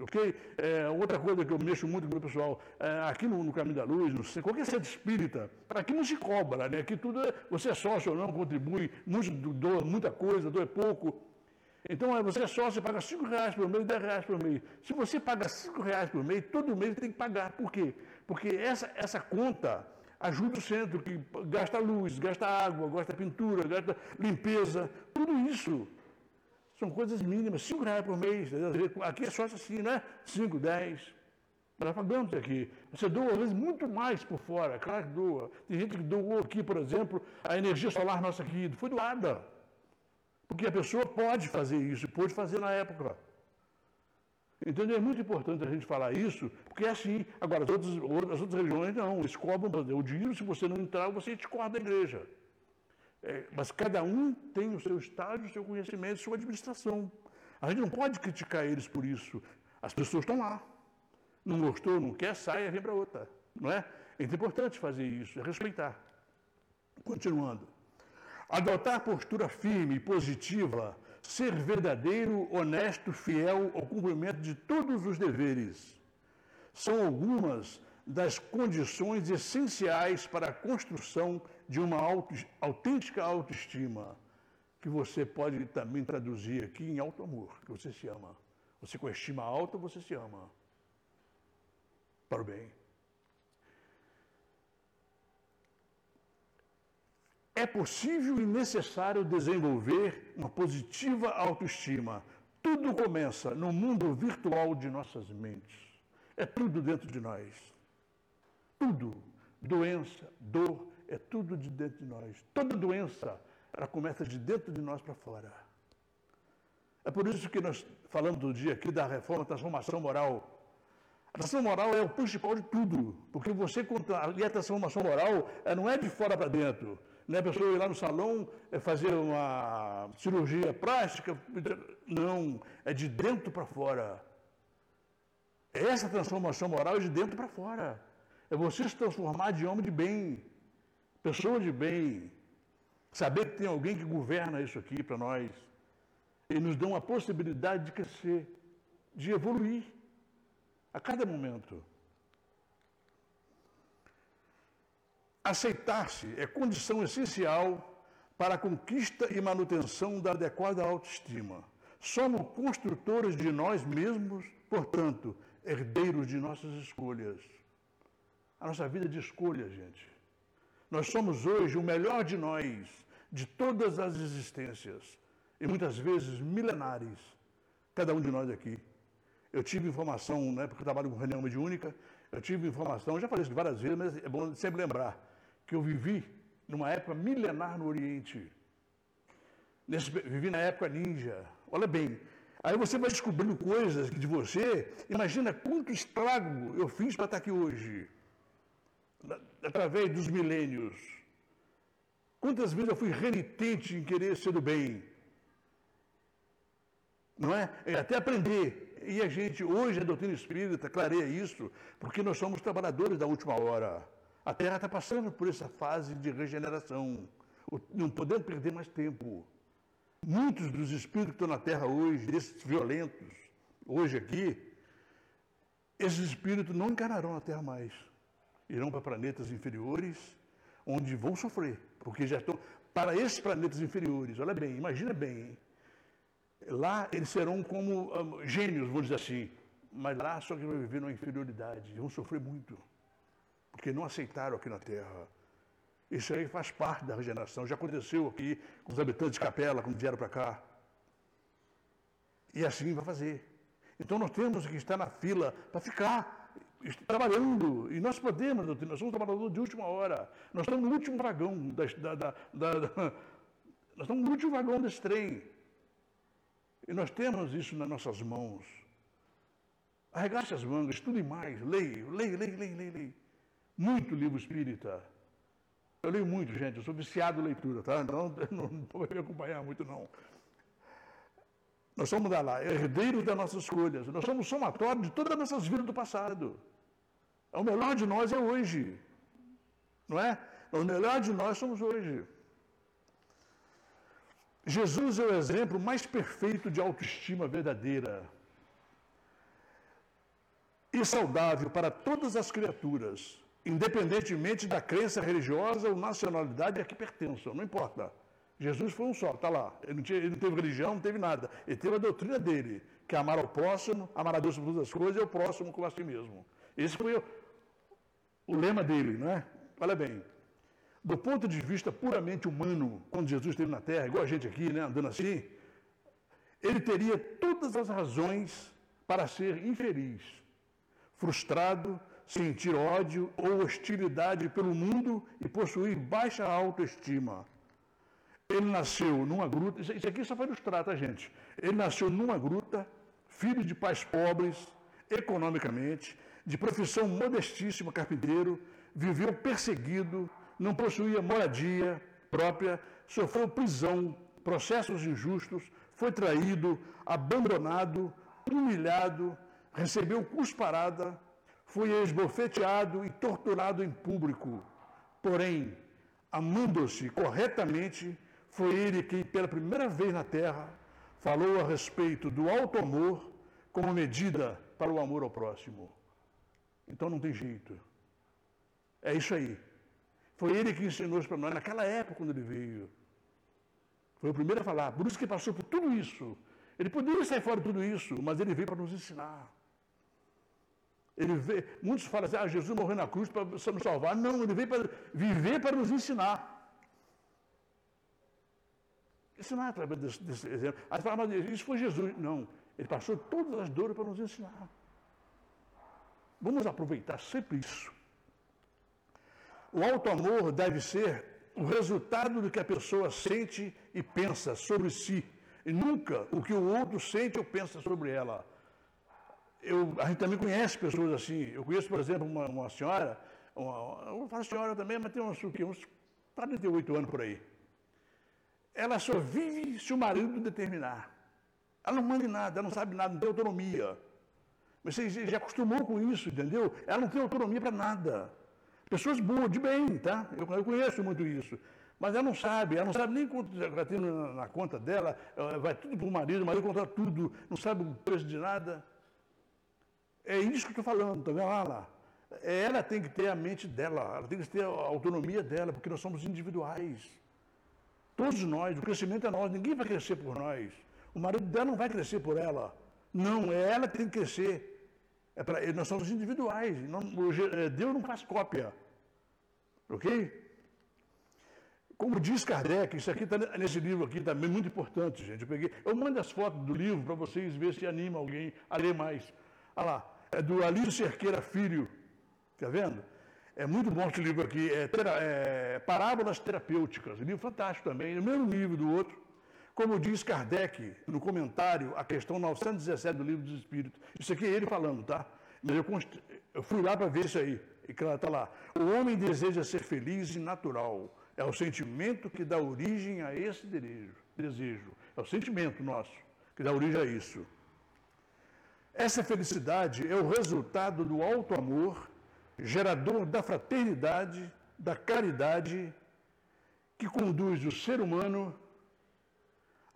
Ok? É, outra coisa que eu mexo muito com o pessoal, é, aqui no, no, Caminho da Luz, no, qualquer centro espírita, aqui não se cobra, né? Aqui tudo é, você é sócio ou não, contribui, muito, doa muita coisa, doa pouco. Então, é, você é sócio, você paga 5 reais por mês, 10 reais por mês. Se você paga 5 reais por mês, todo mês tem que pagar. Por quê? Porque essa, essa conta ajuda o centro, que gasta luz, gasta água, gasta pintura, gasta limpeza, tudo isso. São coisas mínimas, 5 reais por mês. Aqui é só assim, né? 5, 10. Nós pagamos aqui. Você doa, às vezes, muito mais por fora. Claro que doa. Tem gente que doou aqui, por exemplo, a energia solar nossa aqui. Foi doada. Porque a pessoa pode fazer isso, pôde fazer na época. Entendeu? É muito importante a gente falar isso, porque é assim. Agora, as outras, as outras religiões não, eles cobram o dinheiro, se você não entrar, você discorda da igreja. É, mas cada um tem o seu estágio, o seu conhecimento, sua administração. A gente não pode criticar eles por isso. As pessoas estão lá. Não gostou, não quer, sai e vem para outra. Não é? É importante fazer isso, é respeitar. Continuando. Adotar postura firme e positiva ser verdadeiro, honesto, fiel ao cumprimento de todos os deveres. São algumas das condições essenciais para a construção de uma auto, autêntica autoestima, que você pode também traduzir aqui em alto amor, que você se ama. Você com estima alta, você se ama. Para o bem. É possível e necessário desenvolver uma positiva autoestima. Tudo começa no mundo virtual de nossas mentes. É tudo dentro de nós. Tudo. Doença, dor, é tudo de dentro de nós. Toda doença, ela começa de dentro de nós para fora. É por isso que nós falamos do dia aqui da reforma, transformação moral. A transformação moral é o principal de tudo, porque você, ali a transformação moral, não é de fora para dentro, né, a pessoa ir lá no salão é fazer uma cirurgia plástica. Não, é de dentro para fora. Essa transformação moral é de dentro para fora. É você se transformar de homem de bem, pessoa de bem. Saber que tem alguém que governa isso aqui para nós. E nos dá uma possibilidade de crescer, de evoluir a cada momento. Aceitar-se é condição essencial para a conquista e manutenção da adequada autoestima. Somos construtores de nós mesmos, portanto, herdeiros de nossas escolhas. A nossa vida é de escolha, gente. Nós somos hoje o melhor de nós, de todas as existências, e muitas vezes milenares, cada um de nós aqui. Eu tive informação, né, porque eu trabalho com reunião mediúnica, eu tive informação, já falei isso várias vezes, mas é bom sempre lembrar que eu vivi numa época milenar no Oriente. Nesse, vivi na época ninja. Olha bem, aí você vai descobrindo coisas de você. Imagina quanto estrago eu fiz para estar aqui hoje, através dos milênios. Quantas vezes eu fui renitente em querer ser do bem. Não é? é até aprender. E a gente, hoje, a doutrina espírita clareia isso, porque nós somos trabalhadores da última hora. A Terra está passando por essa fase de regeneração. Não podemos perder mais tempo. Muitos dos espíritos que estão na Terra hoje, desses violentos, hoje aqui, esses espíritos não encararão a Terra mais. Irão para planetas inferiores, onde vão sofrer, porque já estão. Para esses planetas inferiores, olha bem, imagina bem, lá eles serão como um, gênios, vamos dizer assim, mas lá só que vão viver numa inferioridade, vão sofrer muito. Porque não aceitaram aqui na terra. Isso aí faz parte da regeneração. Já aconteceu aqui com os habitantes de Capela, quando vieram para cá. E assim vai fazer. Então nós temos que estar na fila para ficar trabalhando. E nós podemos, nós somos trabalhadores de última hora. Nós estamos no último vagão da, da, da, da nós estamos no último vagão desse trem. E nós temos isso nas nossas mãos. Arregace as mangas, estude mais, leia, leia, leia, leia, leia. Muito livro espírita. Eu leio muito, gente, eu sou viciado em leitura, tá? Então não, não pode me acompanhar muito, não. Nós somos da lá, herdeiros das nossas escolhas. Nós somos somatório de todas as nossas vidas do passado. O melhor de nós é hoje. Não é? O melhor de nós somos hoje. Jesus é o exemplo mais perfeito de autoestima verdadeira e saudável para todas as criaturas, independentemente da crença religiosa ou nacionalidade a que pertençam, não importa. Jesus foi um só, está lá. Ele não, tinha, ele não, teve religião, não teve nada. Ele teve a doutrina dele, que é amar ao próximo, amar a Deus sobre todas as coisas e o próximo como a si mesmo. Esse foi o, o lema dele, não é? Olha bem, do ponto de vista puramente humano, quando Jesus esteve na Terra, igual a gente aqui, né, andando assim, ele teria todas as razões para ser infeliz, frustrado, sentir ódio ou hostilidade pelo mundo e possuir baixa autoestima. Ele nasceu numa gruta, isso aqui só para ilustrar, tá, gente? Ele nasceu numa gruta, filho de pais pobres, economicamente, de profissão modestíssima, carpinteiro, viveu perseguido, não possuía moradia própria, sofreu prisão, processos injustos, foi traído, abandonado, humilhado, recebeu cusparada, foi esbofeteado e torturado em público. Porém, amando-se corretamente, foi ele que, pela primeira vez na terra, falou a respeito do alto amor como medida para o amor ao próximo. Então não tem jeito. É isso aí. Foi ele que ensinou isso para nós naquela época quando ele veio. Foi o primeiro a falar. Por isso que passou por tudo isso. Ele poderia sair fora de tudo isso, mas ele veio para nos ensinar. Ele veio, muitos falam assim, ah, Jesus morreu na cruz para nos salvar. Não, ele veio para viver para nos ensinar. Ensinar através desse, desse exemplo. Aí fala, mas isso foi Jesus. Não, ele passou todas as dores para nos ensinar. Vamos aproveitar sempre isso. O alto amor deve ser o resultado do que a pessoa sente e pensa sobre si, e nunca o que o outro sente ou pensa sobre ela. Eu, a gente também conhece pessoas assim. Eu conheço, por exemplo, uma, uma senhora, uma, eu falo senhora também, mas tem uns, uns 48 anos por aí. Ela só vive se o marido determinar. Ela não manda em nada, ela não sabe nada, não tem autonomia. Você já acostumou com isso, entendeu? Ela não tem autonomia para nada. Pessoas boas, de bem, tá? Eu, eu conheço muito isso. Mas ela não sabe, ela não sabe nem quanto vai ter na, na conta dela, vai tudo para o marido, o marido conta tudo, não sabe o preço de nada. É isso que eu estou falando, tá vendo lá, ela tem que ter a mente dela, ela tem que ter a autonomia dela, porque nós somos individuais. Todos nós, o crescimento é nós, ninguém vai crescer por nós. O marido dela não vai crescer por ela. Não, é ela que tem que crescer. É pra, nós somos individuais. Não, é, Deus não faz cópia. Ok? Como diz Kardec, isso aqui está nesse livro aqui também muito importante, gente. Eu peguei, eu mando as fotos do livro para vocês ver se anima alguém a ler mais. Olha lá, é do Alírio Cerqueira Filho. Está vendo? É muito bom esse livro aqui. É, é Parábolas Terapêuticas. Um livro fantástico também, no mesmo livro do outro. Como diz Kardec no comentário, a questão 917 do Livro dos Espíritos. Isso aqui é ele falando, tá? Mas eu, eu fui lá para ver isso aí. E claro, está lá. O homem deseja ser feliz e natural. É o sentimento que dá origem a esse desejo. desejo. É o sentimento nosso que dá origem a isso. Essa felicidade é o resultado do alto amor, gerador da fraternidade, da caridade, que conduz o ser humano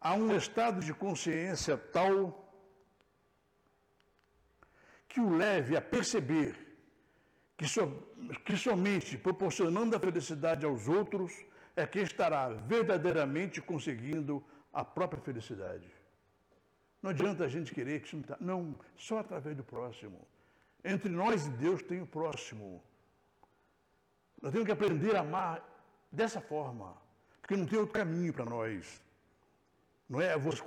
a um estado de consciência tal que o leve a perceber que, so, que somente proporcionando a felicidade aos outros é que estará verdadeiramente conseguindo a própria felicidade. Não adianta a gente querer que isso não só através do próximo. Entre nós e Deus tem o próximo. Nós temos que aprender a amar dessa forma, porque não tem outro caminho para nós. Não é? Você,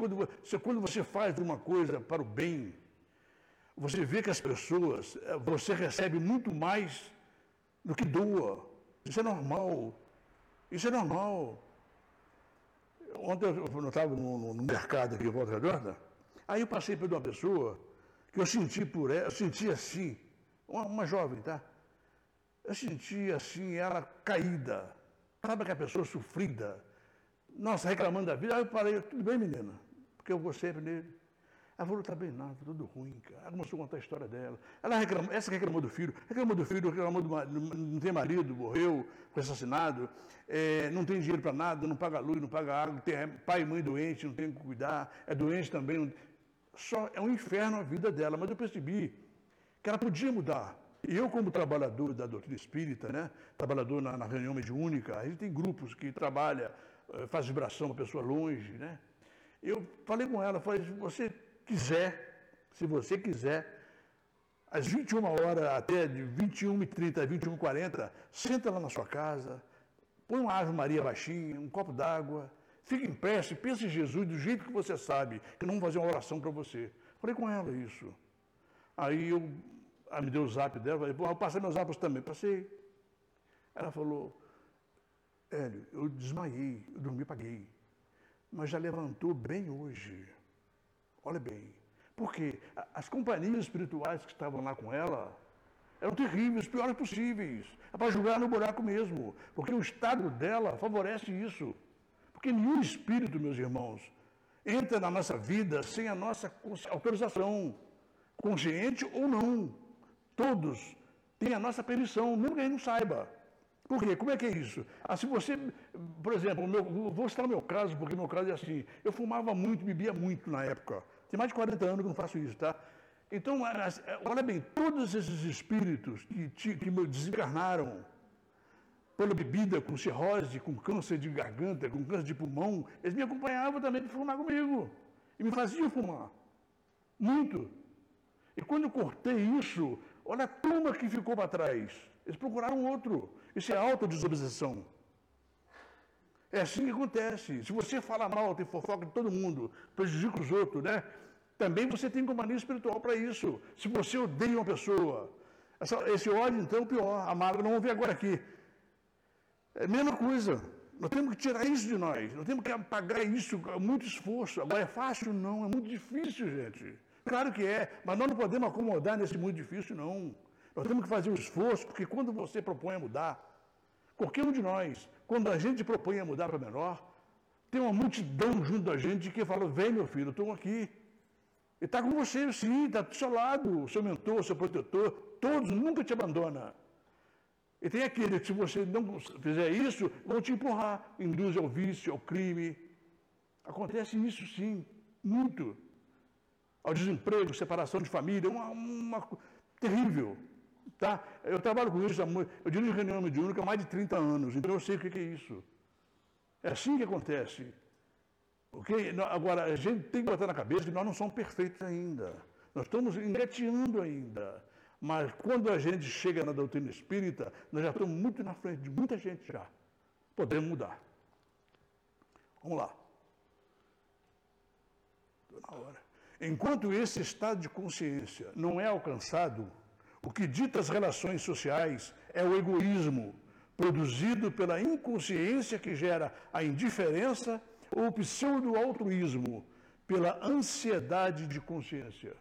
quando você faz uma coisa para o bem, você vê que as pessoas, eh, você recebe muito mais do que doa. Isso é normal. Isso é normal. Ontem eu estava no, no, mercado aqui em Volta Redonda, aí eu passei por uma pessoa que eu senti por ela, eu senti assim, uma, uma jovem, tá? Eu senti assim, ela caída. Sabe aquela pessoa sofrida? Nossa, reclamando da vida. Aí eu falei, tudo bem, menina? Porque eu vou sempre nele. Ela falou, tá bem nada, tudo ruim, cara. Ela começou a contar a história dela. Ela reclamou, essa reclamou do filho, reclamou do filho, reclamou do marido, não tem marido, morreu, foi assassinado, é, não tem dinheiro para nada, não paga luz, não paga água, tem pai e mãe doente, não tem que cuidar, é doente também. Não... Só é um inferno a vida dela, mas eu percebi que ela podia mudar. Eu, como trabalhador da doutrina espírita, né, trabalhador na, na reunião mediúnica, a gente tem grupos que trabalha, eh, faz vibração para pessoa longe, né? Eu falei com ela, falei, se você quiser, se você quiser, às 21 horas até de 21h30 a 21h40, senta lá na sua casa, põe uma Ave Maria baixinha, um copo d'água, fica em prece, pense em Jesus do jeito que você sabe, que não vão fazer uma oração para você. Falei com ela isso. Aí eu, ela me deu o zap dela, falei, pô, eu passei meus zapas também. Passei. Ela falou, Hélio, eu desmaiei, eu dormi, paguei. Mas já levantou bem hoje. Olha bem. Porque as companhias espirituais que estavam lá com ela eram terríveis, piores possíveis. É para julgar no buraco mesmo. Porque o estado dela favorece isso. Porque nenhum espírito, meus irmãos, entra na nossa vida sem a nossa autorização, consciente ou não. Todos têm a nossa permissão, mesmo que a gente não saiba. Por quê? Como é que é isso? Ah, se você, por exemplo, meu, vou citar o meu caso, porque meu caso é assim, eu fumava muito, bebia muito na época. Tem mais de 40 anos que não faço isso, tá? Então, olha bem, todos esses espíritos que, que me desencarnaram pela bebida, com cirrose, com câncer de garganta, com câncer de pulmão, eles me acompanhavam também para fumar comigo. E me faziam fumar. Muito. E quando eu cortei isso, olha a turma que ficou para trás. Eles procuraram outro. Isso é autodesobsessão. É assim que acontece. Se você fala mal, tem fofoca de todo mundo, prejudica os outros, né? Também você tem companhia espiritual para isso. Se você odeia uma pessoa, essa, esse ódio, então, pior. Amado, não vamos ver agora aqui. É a mesma coisa. Nós temos que tirar isso de nós. Nós temos que apagar isso com muito esforço. Agora é fácil? Não. É muito difícil, gente. Claro que é. Mas nós não podemos acomodar nesse muito difícil, não. Nós temos que fazer o esforço, porque quando você propõe a mudar, qualquer um de nós, quando a gente propõe a mudar para melhor, tem uma multidão junto da gente que fala: vem, meu filho, estou aqui. Ele está com você, sim, está do seu lado, seu mentor, seu protetor, todos, nunca te abandona. E tem aquele que, se você não fizer isso, vão te empurrar, induz ao vício, ao crime. Acontece isso, sim, muito. Ao desemprego, separação de família, uma, uma terrível. Tá? Eu trabalho com isso, eu dirijo reunião mediúnica há mais de 30 anos, então eu sei o que é isso. É assim que acontece. Okay? Agora, a gente tem que botar na cabeça que nós não somos perfeitos ainda. Nós estamos engateando ainda. Mas quando a gente chega na doutrina espírita, nós já estamos muito na frente de muita gente já. Podemos mudar. Vamos lá. Estou na hora. Enquanto esse estado de consciência não é alcançado, o que dita as relações sociais é o egoísmo, produzido pela inconsciência que gera a indiferença ou o pseudo-altruísmo, pela ansiedade de consciência.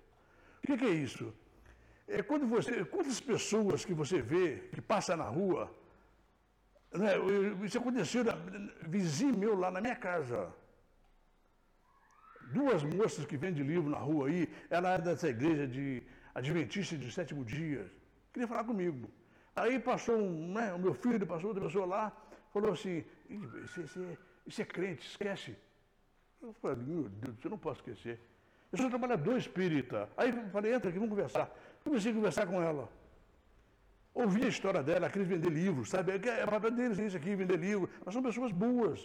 O que, que é isso? É quando você, quantas pessoas que você vê que passa na rua, né, isso aconteceu, vizinho meu lá na minha casa. Duas moças que vendem livro na rua aí, ela é dessa igreja de adventista de sétimo dia, queria falar comigo. Aí passou um, né, o meu filho, passou outra pessoa lá, falou assim, isso é crente, esquece. Eu falei, meu Deus, eu não posso esquecer. Eu sou trabalhador espírita. Aí falei, entra aqui, vamos conversar. Comecei a conversar com ela. Ouvi a história dela, ela queria vender livros, sabe? É, é papel deles isso aqui, vender livro. Mas são pessoas boas.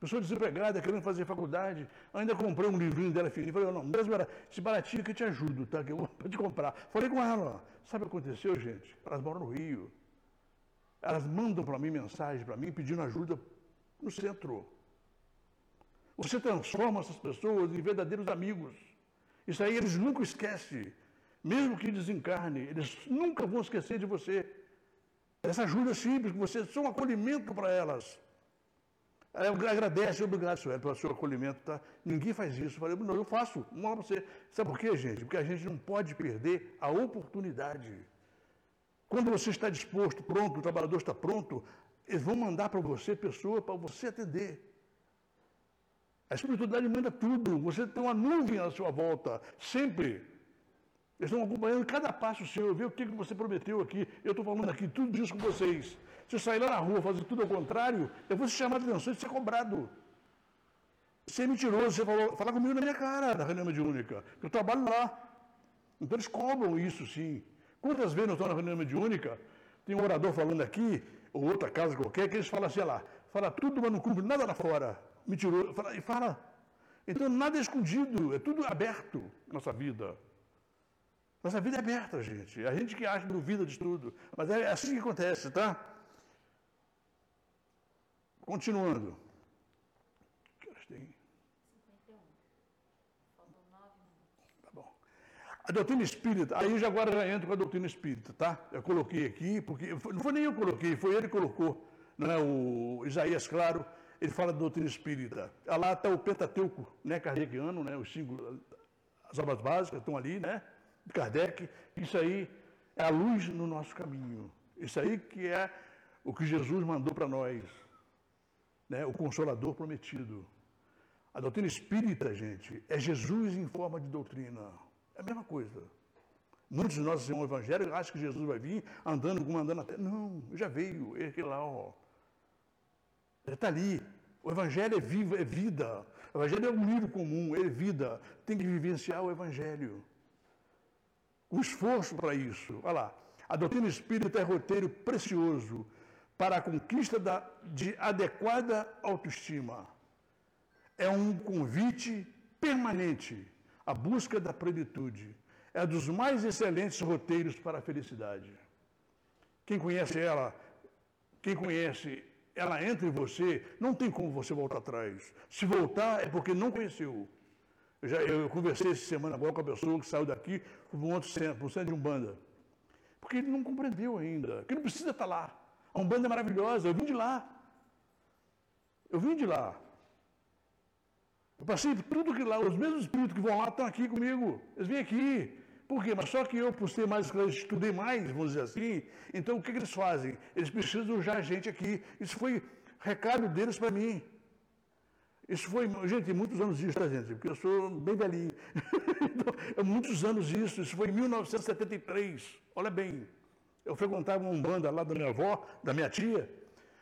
Pessoa desempregada, querendo fazer faculdade. Ainda comprei um livrinho dela, filhinha. Falei, não, mesmo era esse baratinho que eu te ajudo, tá? Que eu vou te comprar. Falei com ela. Sabe o que aconteceu, gente? Elas moram no Rio. Elas mandam para mim mensagem para mim pedindo ajuda no centro. Você transforma essas pessoas em verdadeiros amigos. Isso aí eles nunca esquecem. Mesmo que desencarne, eles nunca vão esquecer de você. Essa ajuda simples, você é um acolhimento para elas. Ela agradece, obrigado, senhor, pelo seu acolhimento, tá? Ninguém faz isso. Eu falei, não, eu faço. Lá para você. Sabe por quê, gente? Porque a gente não pode perder a oportunidade. Quando você está disposto, pronto, o trabalhador está pronto, eles vão mandar para você pessoa para você atender. A espiritualidade manda tudo. Você tem uma nuvem à sua volta, sempre. Eles estão acompanhando cada passo seu, ver o que você prometeu aqui. Eu estou falando aqui tudo isso com vocês. Se eu sair lá na rua fazer tudo ao contrário, eu vou ser chamado de atenção e ser cobrado. Ser mentiroso, você falou, falar comigo na minha cara, na reunião mediúnica. Eu trabalho lá. Então eles cobram isso, sim. Quantas vezes eu estou na reunião mediúnica, tem um orador falando aqui, ou outra casa qualquer, que eles falam assim, lá, fala tudo, mas não cumpre nada lá fora. Mentiroso, fala, e fala. Então nada é escondido, é tudo aberto nossa vida. Nossa vida é aberta, gente. A gente que acha duvida de tudo. Mas é assim que acontece, tá? Continuando. Que horas tem? 51. Faltam nove minutos. Tá bom. A doutrina espírita, aí já agora já entro com a doutrina espírita, tá? Eu coloquei aqui, porque não foi nem eu que coloquei, foi ele que colocou. Não é o Isaías Claro, ele fala da doutrina espírita. Ah, lá está o Pentateuco, né, kardeciano, né, os cinco, as obras básicas estão ali, né, de Kardec. Isso aí é a luz no nosso caminho. Isso aí que é o que Jesus mandou para nós né, o consolador prometido. A doutrina espírita, gente, é Jesus em forma de doutrina. É a mesma coisa. Muitos de nós irmãos evangélicos acham que Jesus vai vir andando andando até. Não, já veio, aquele lá, ó. Ele está ali. O evangelho é vivo, é vida. O evangelho é um livro comum, é vida. Tem que vivenciar o evangelho. O esforço para isso. Olha lá. A doutrina espírita é roteiro precioso para a conquista da, de adequada autoestima. É um convite permanente à busca da plenitude. É dos mais excelentes roteiros para a felicidade. Quem conhece ela, quem conhece ela entra em você, não tem como você voltar atrás. Se voltar é porque não conheceu. Eu, já, eu conversei essa semana agora com a pessoa que saiu daqui para um outro centro, para o centro de Umbanda. Porque ele não compreendeu ainda, que não precisa estar lá. A Umbanda é maravilhosa, eu vim de lá. Eu vim de lá. Eu passei tudo que lá, os mesmos espíritos que vão lá estão aqui comigo. Eles vêm aqui. Por quê? Mas só que eu, por ser mais estudei mais, vamos dizer assim, então o que, que eles fazem? Eles precisam já a gente aqui. Isso foi recado deles para mim. Isso foi, gente, muitos anos isso, tá, gente? Porque eu sou bem velhinho. então, é muitos anos isso. Isso foi em 1973. Olha bem. Eu frequentava uma banda lá da minha avó, da minha tia.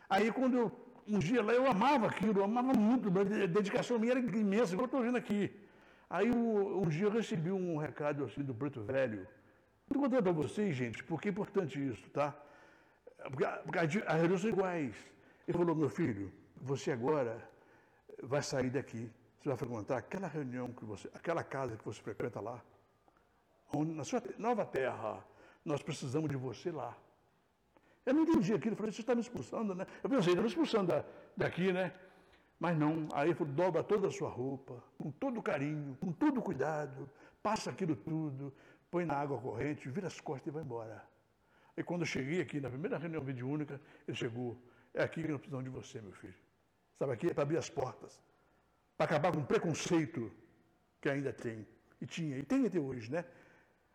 Aí quando eu, um dia lá, eu amava aquilo, eu amava muito, a dedicação minha era imensa, igual eu estou vendo aqui. Aí um dia eu recebi um recado assim do Preto Velho. Estou contando para vocês, gente, porque é importante isso, tá? Porque, porque as reuniões são iguais. Ele falou, meu filho, você agora vai sair daqui, você vai frequentar aquela reunião que você, aquela casa que você frequenta lá, onde, na sua nova terra, nós precisamos de você lá. Eu não entendi aquilo, falei, você está me expulsando, né? Eu pensei, está me expulsando da, daqui, né? Mas não, aí falou, dobra toda a sua roupa, com todo carinho, com todo cuidado, passa aquilo tudo, põe na água corrente, vira as costas e vai embora. E quando eu cheguei aqui, na primeira reunião mediúnica, ele chegou, é aqui que nós precisamos de você, meu filho. Sabe aqui? É para abrir as portas, para acabar com o preconceito que ainda tem. E tinha, e tem até hoje, né?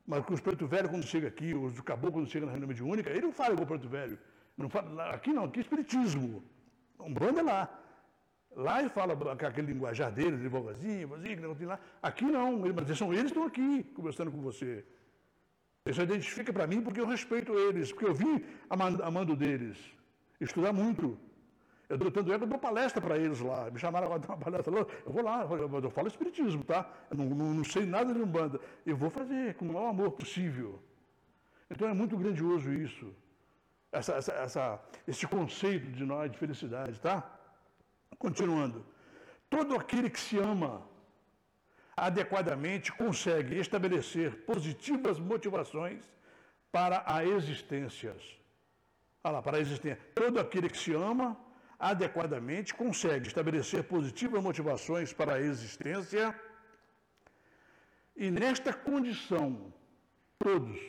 Mas com os preto velho, quando chega aqui, os do caboclo, quando chega na reunião mediúnica, ele não fala igual preto velho. Não fala, aqui não, aqui é espiritismo. Um bando é lá. Lá ele fala aquele linguajar dele, devagarzinho, vozinho, que negócio lá. Aqui não, mas são eles que estão aqui conversando com você. Isso identifica para mim porque eu respeito eles, porque eu vim amando deles. Estudar muito. Eu é que eu dou palestra para eles lá. Me chamaram agora de uma palestra. Eu vou lá, eu, falo espiritismo, tá? Eu não, não, não, sei nada de Umbanda. Eu vou fazer com o maior amor possível. Então é muito grandioso isso. Essa, essa, essa, esse conceito de nós de felicidade, tá? Continuando. Todo aquele que se ama adequadamente consegue estabelecer positivas motivações para a existência. Olha lá, para a existência. Todo aquele que se ama adequadamente consegue estabelecer positivas motivações para a existência e nesta condição, todos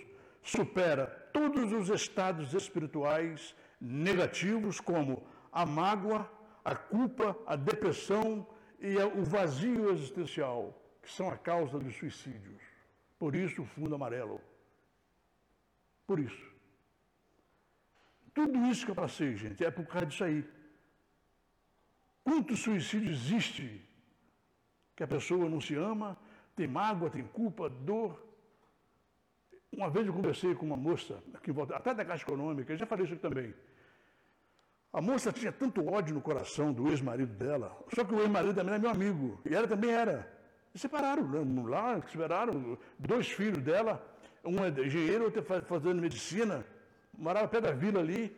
supera todos os estados espirituais negativos, como a mágoa, a culpa, a depressão e o vazio existencial, que são a causa dos suicídios. Por isso o fundo amarelo. Por isso. Tudo isso que eu passei, gente, é por causa disso aí. Quanto suicídio existe que a pessoa não se ama, tem mágoa, tem culpa, dor. Uma vez eu conversei com uma moça, aqui em volta, até da Caixa Econômica, eu já falei isso aqui também. A moça tinha tanto ódio no coração do ex-marido dela, só que o ex-marido também era meu amigo, e ela também era. E separaram, né? lá, separaram, dois filhos dela, um é engenheiro, outro é fazendo medicina, morava perto da vila ali,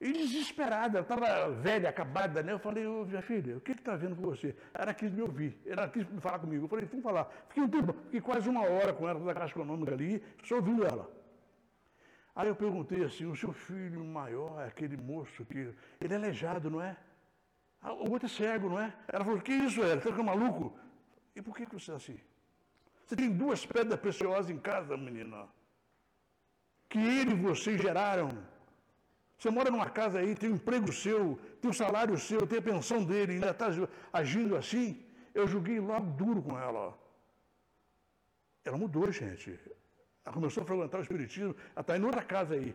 e desesperada, ela estava velha, acabada, né? Eu falei, ô minha filha, o que está vendo com você? Ela quis me ouvir, ela quis falar comigo. Eu falei, vamos falar. Fiquei um tempo, fiquei quase uma hora com ela na Caixa Econômica ali, só ouvindo ela. Aí eu perguntei assim, o seu filho maior é aquele moço que. Ele é aleijado, não é? Ah, o outro é cego, não é? Ela falou, que isso é? Você fica maluco? E por que, que você é assim? Você tem duas pedras preciosas em casa, menina. Que ele e você geraram você mora numa casa aí, tem um emprego seu, tem um salário seu, tem a pensão dele, ainda está agindo assim. Eu joguei logo duro com ela. Ela mudou, gente. Ela começou a frequentar o Espiritismo, ela está em outra casa aí.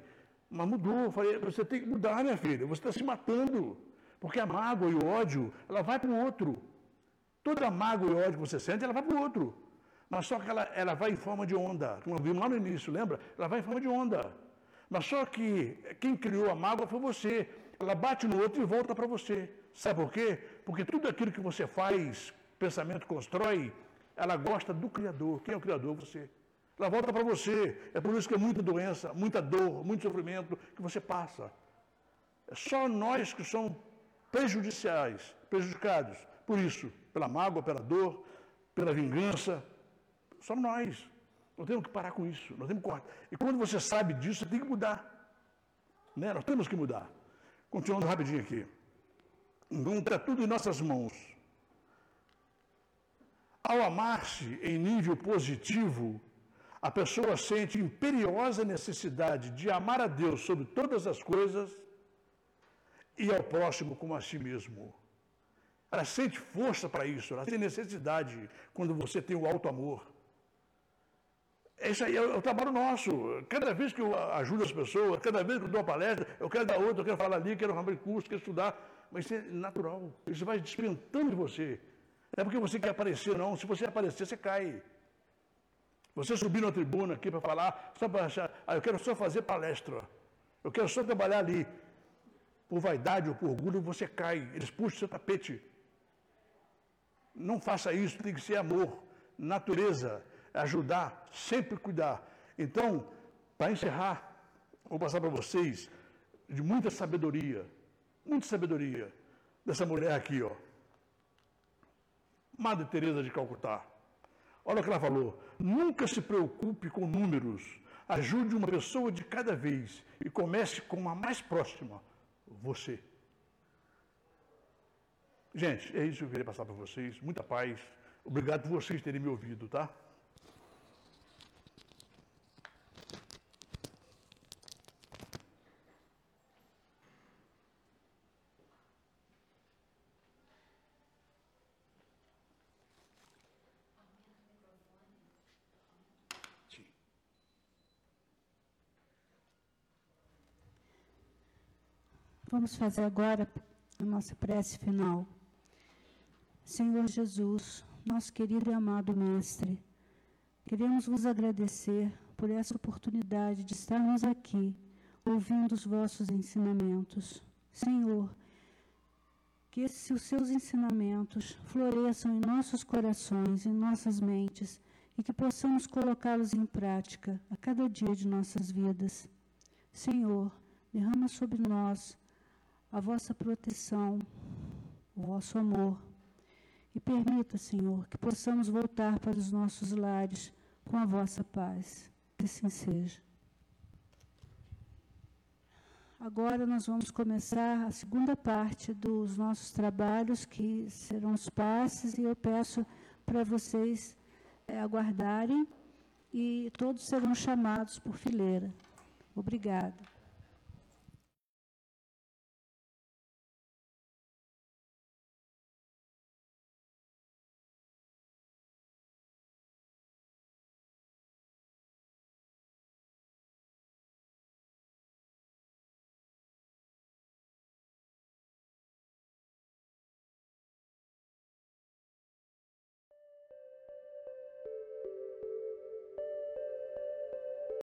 Mas mudou. Eu falei, você tem que mudar, minha filha. Você está se matando. Porque a mágoa e o ódio, ela vai para o outro. Toda a mágoa e ódio que você sente, ela vai para o outro. Mas só que ela, ela vai em forma de onda. Como vimos lá no início, lembra? Ela vai em forma de onda. Mas só que quem criou a mágoa foi você. Ela bate no outro e volta para você. Sabe por quê? Porque tudo aquilo que você faz, pensamento constrói, ela gosta do Criador. Quem é o Criador? Você. Ela volta para você. É por isso que é muita doença, muita dor, muito sofrimento que você passa. É só nós que somos prejudiciais, prejudicados. Por isso, pela mágoa, pela dor, pela vingança. Somos nós. Nós temos que parar com isso, nós temos que cortar. E quando você sabe disso, você tem que mudar. Né? Nós temos que mudar. Continuando rapidinho aqui. Então está tudo em nossas mãos. Ao amar-se em nível positivo, a pessoa sente imperiosa necessidade de amar a Deus sobre todas as coisas e ao próximo como a si mesmo. Ela sente força para isso, ela tem necessidade quando você tem o alto amor. Isso aí é o, trabalho nosso. Cada vez que eu ajudo as pessoas, cada vez que eu dou uma palestra, eu quero dar outra, eu quero falar ali, quero abrir curso, quero estudar. Mas isso é natural. Isso vai despertando de você. Não é porque você quer aparecer, não. Se você aparecer, você cai. Você subir na tribuna aqui para falar, só para achar, ah, eu quero só fazer palestra. Eu quero só trabalhar ali. Por vaidade ou por orgulho, você cai. Eles puxam seu tapete. Não faça isso, tem que ser amor, natureza ajudar, sempre cuidar. Então, para encerrar, vou passar para vocês de muita sabedoria, muita sabedoria dessa mulher aqui, ó. Madre Teresa de Calcutá. Olha o que ela falou. Nunca se preocupe com números. Ajude uma pessoa de cada vez e comece com a mais próxima, você. Gente, é isso que eu queria passar para vocês. Muita paz. Obrigado por vocês terem me ouvido, tá? Vamos fazer agora a nossa prece final. Senhor Jesus, nosso querido e amado Mestre, queremos vos agradecer por essa oportunidade de estarmos aqui, ouvindo os vossos ensinamentos. Senhor, que esses, os seus ensinamentos floresçam em nossos corações, em nossas mentes, e que possamos colocá-los em prática a cada dia de nossas vidas. Senhor, derrama sobre nós a vossa proteção, o vosso amor. E permita, Senhor, que possamos voltar para os nossos lares com a vossa paz. Que assim seja. Agora nós vamos começar a segunda parte dos nossos trabalhos, que serão os passes, e eu peço para vocês é, aguardarem e todos serão chamados por fileira. Obrigada.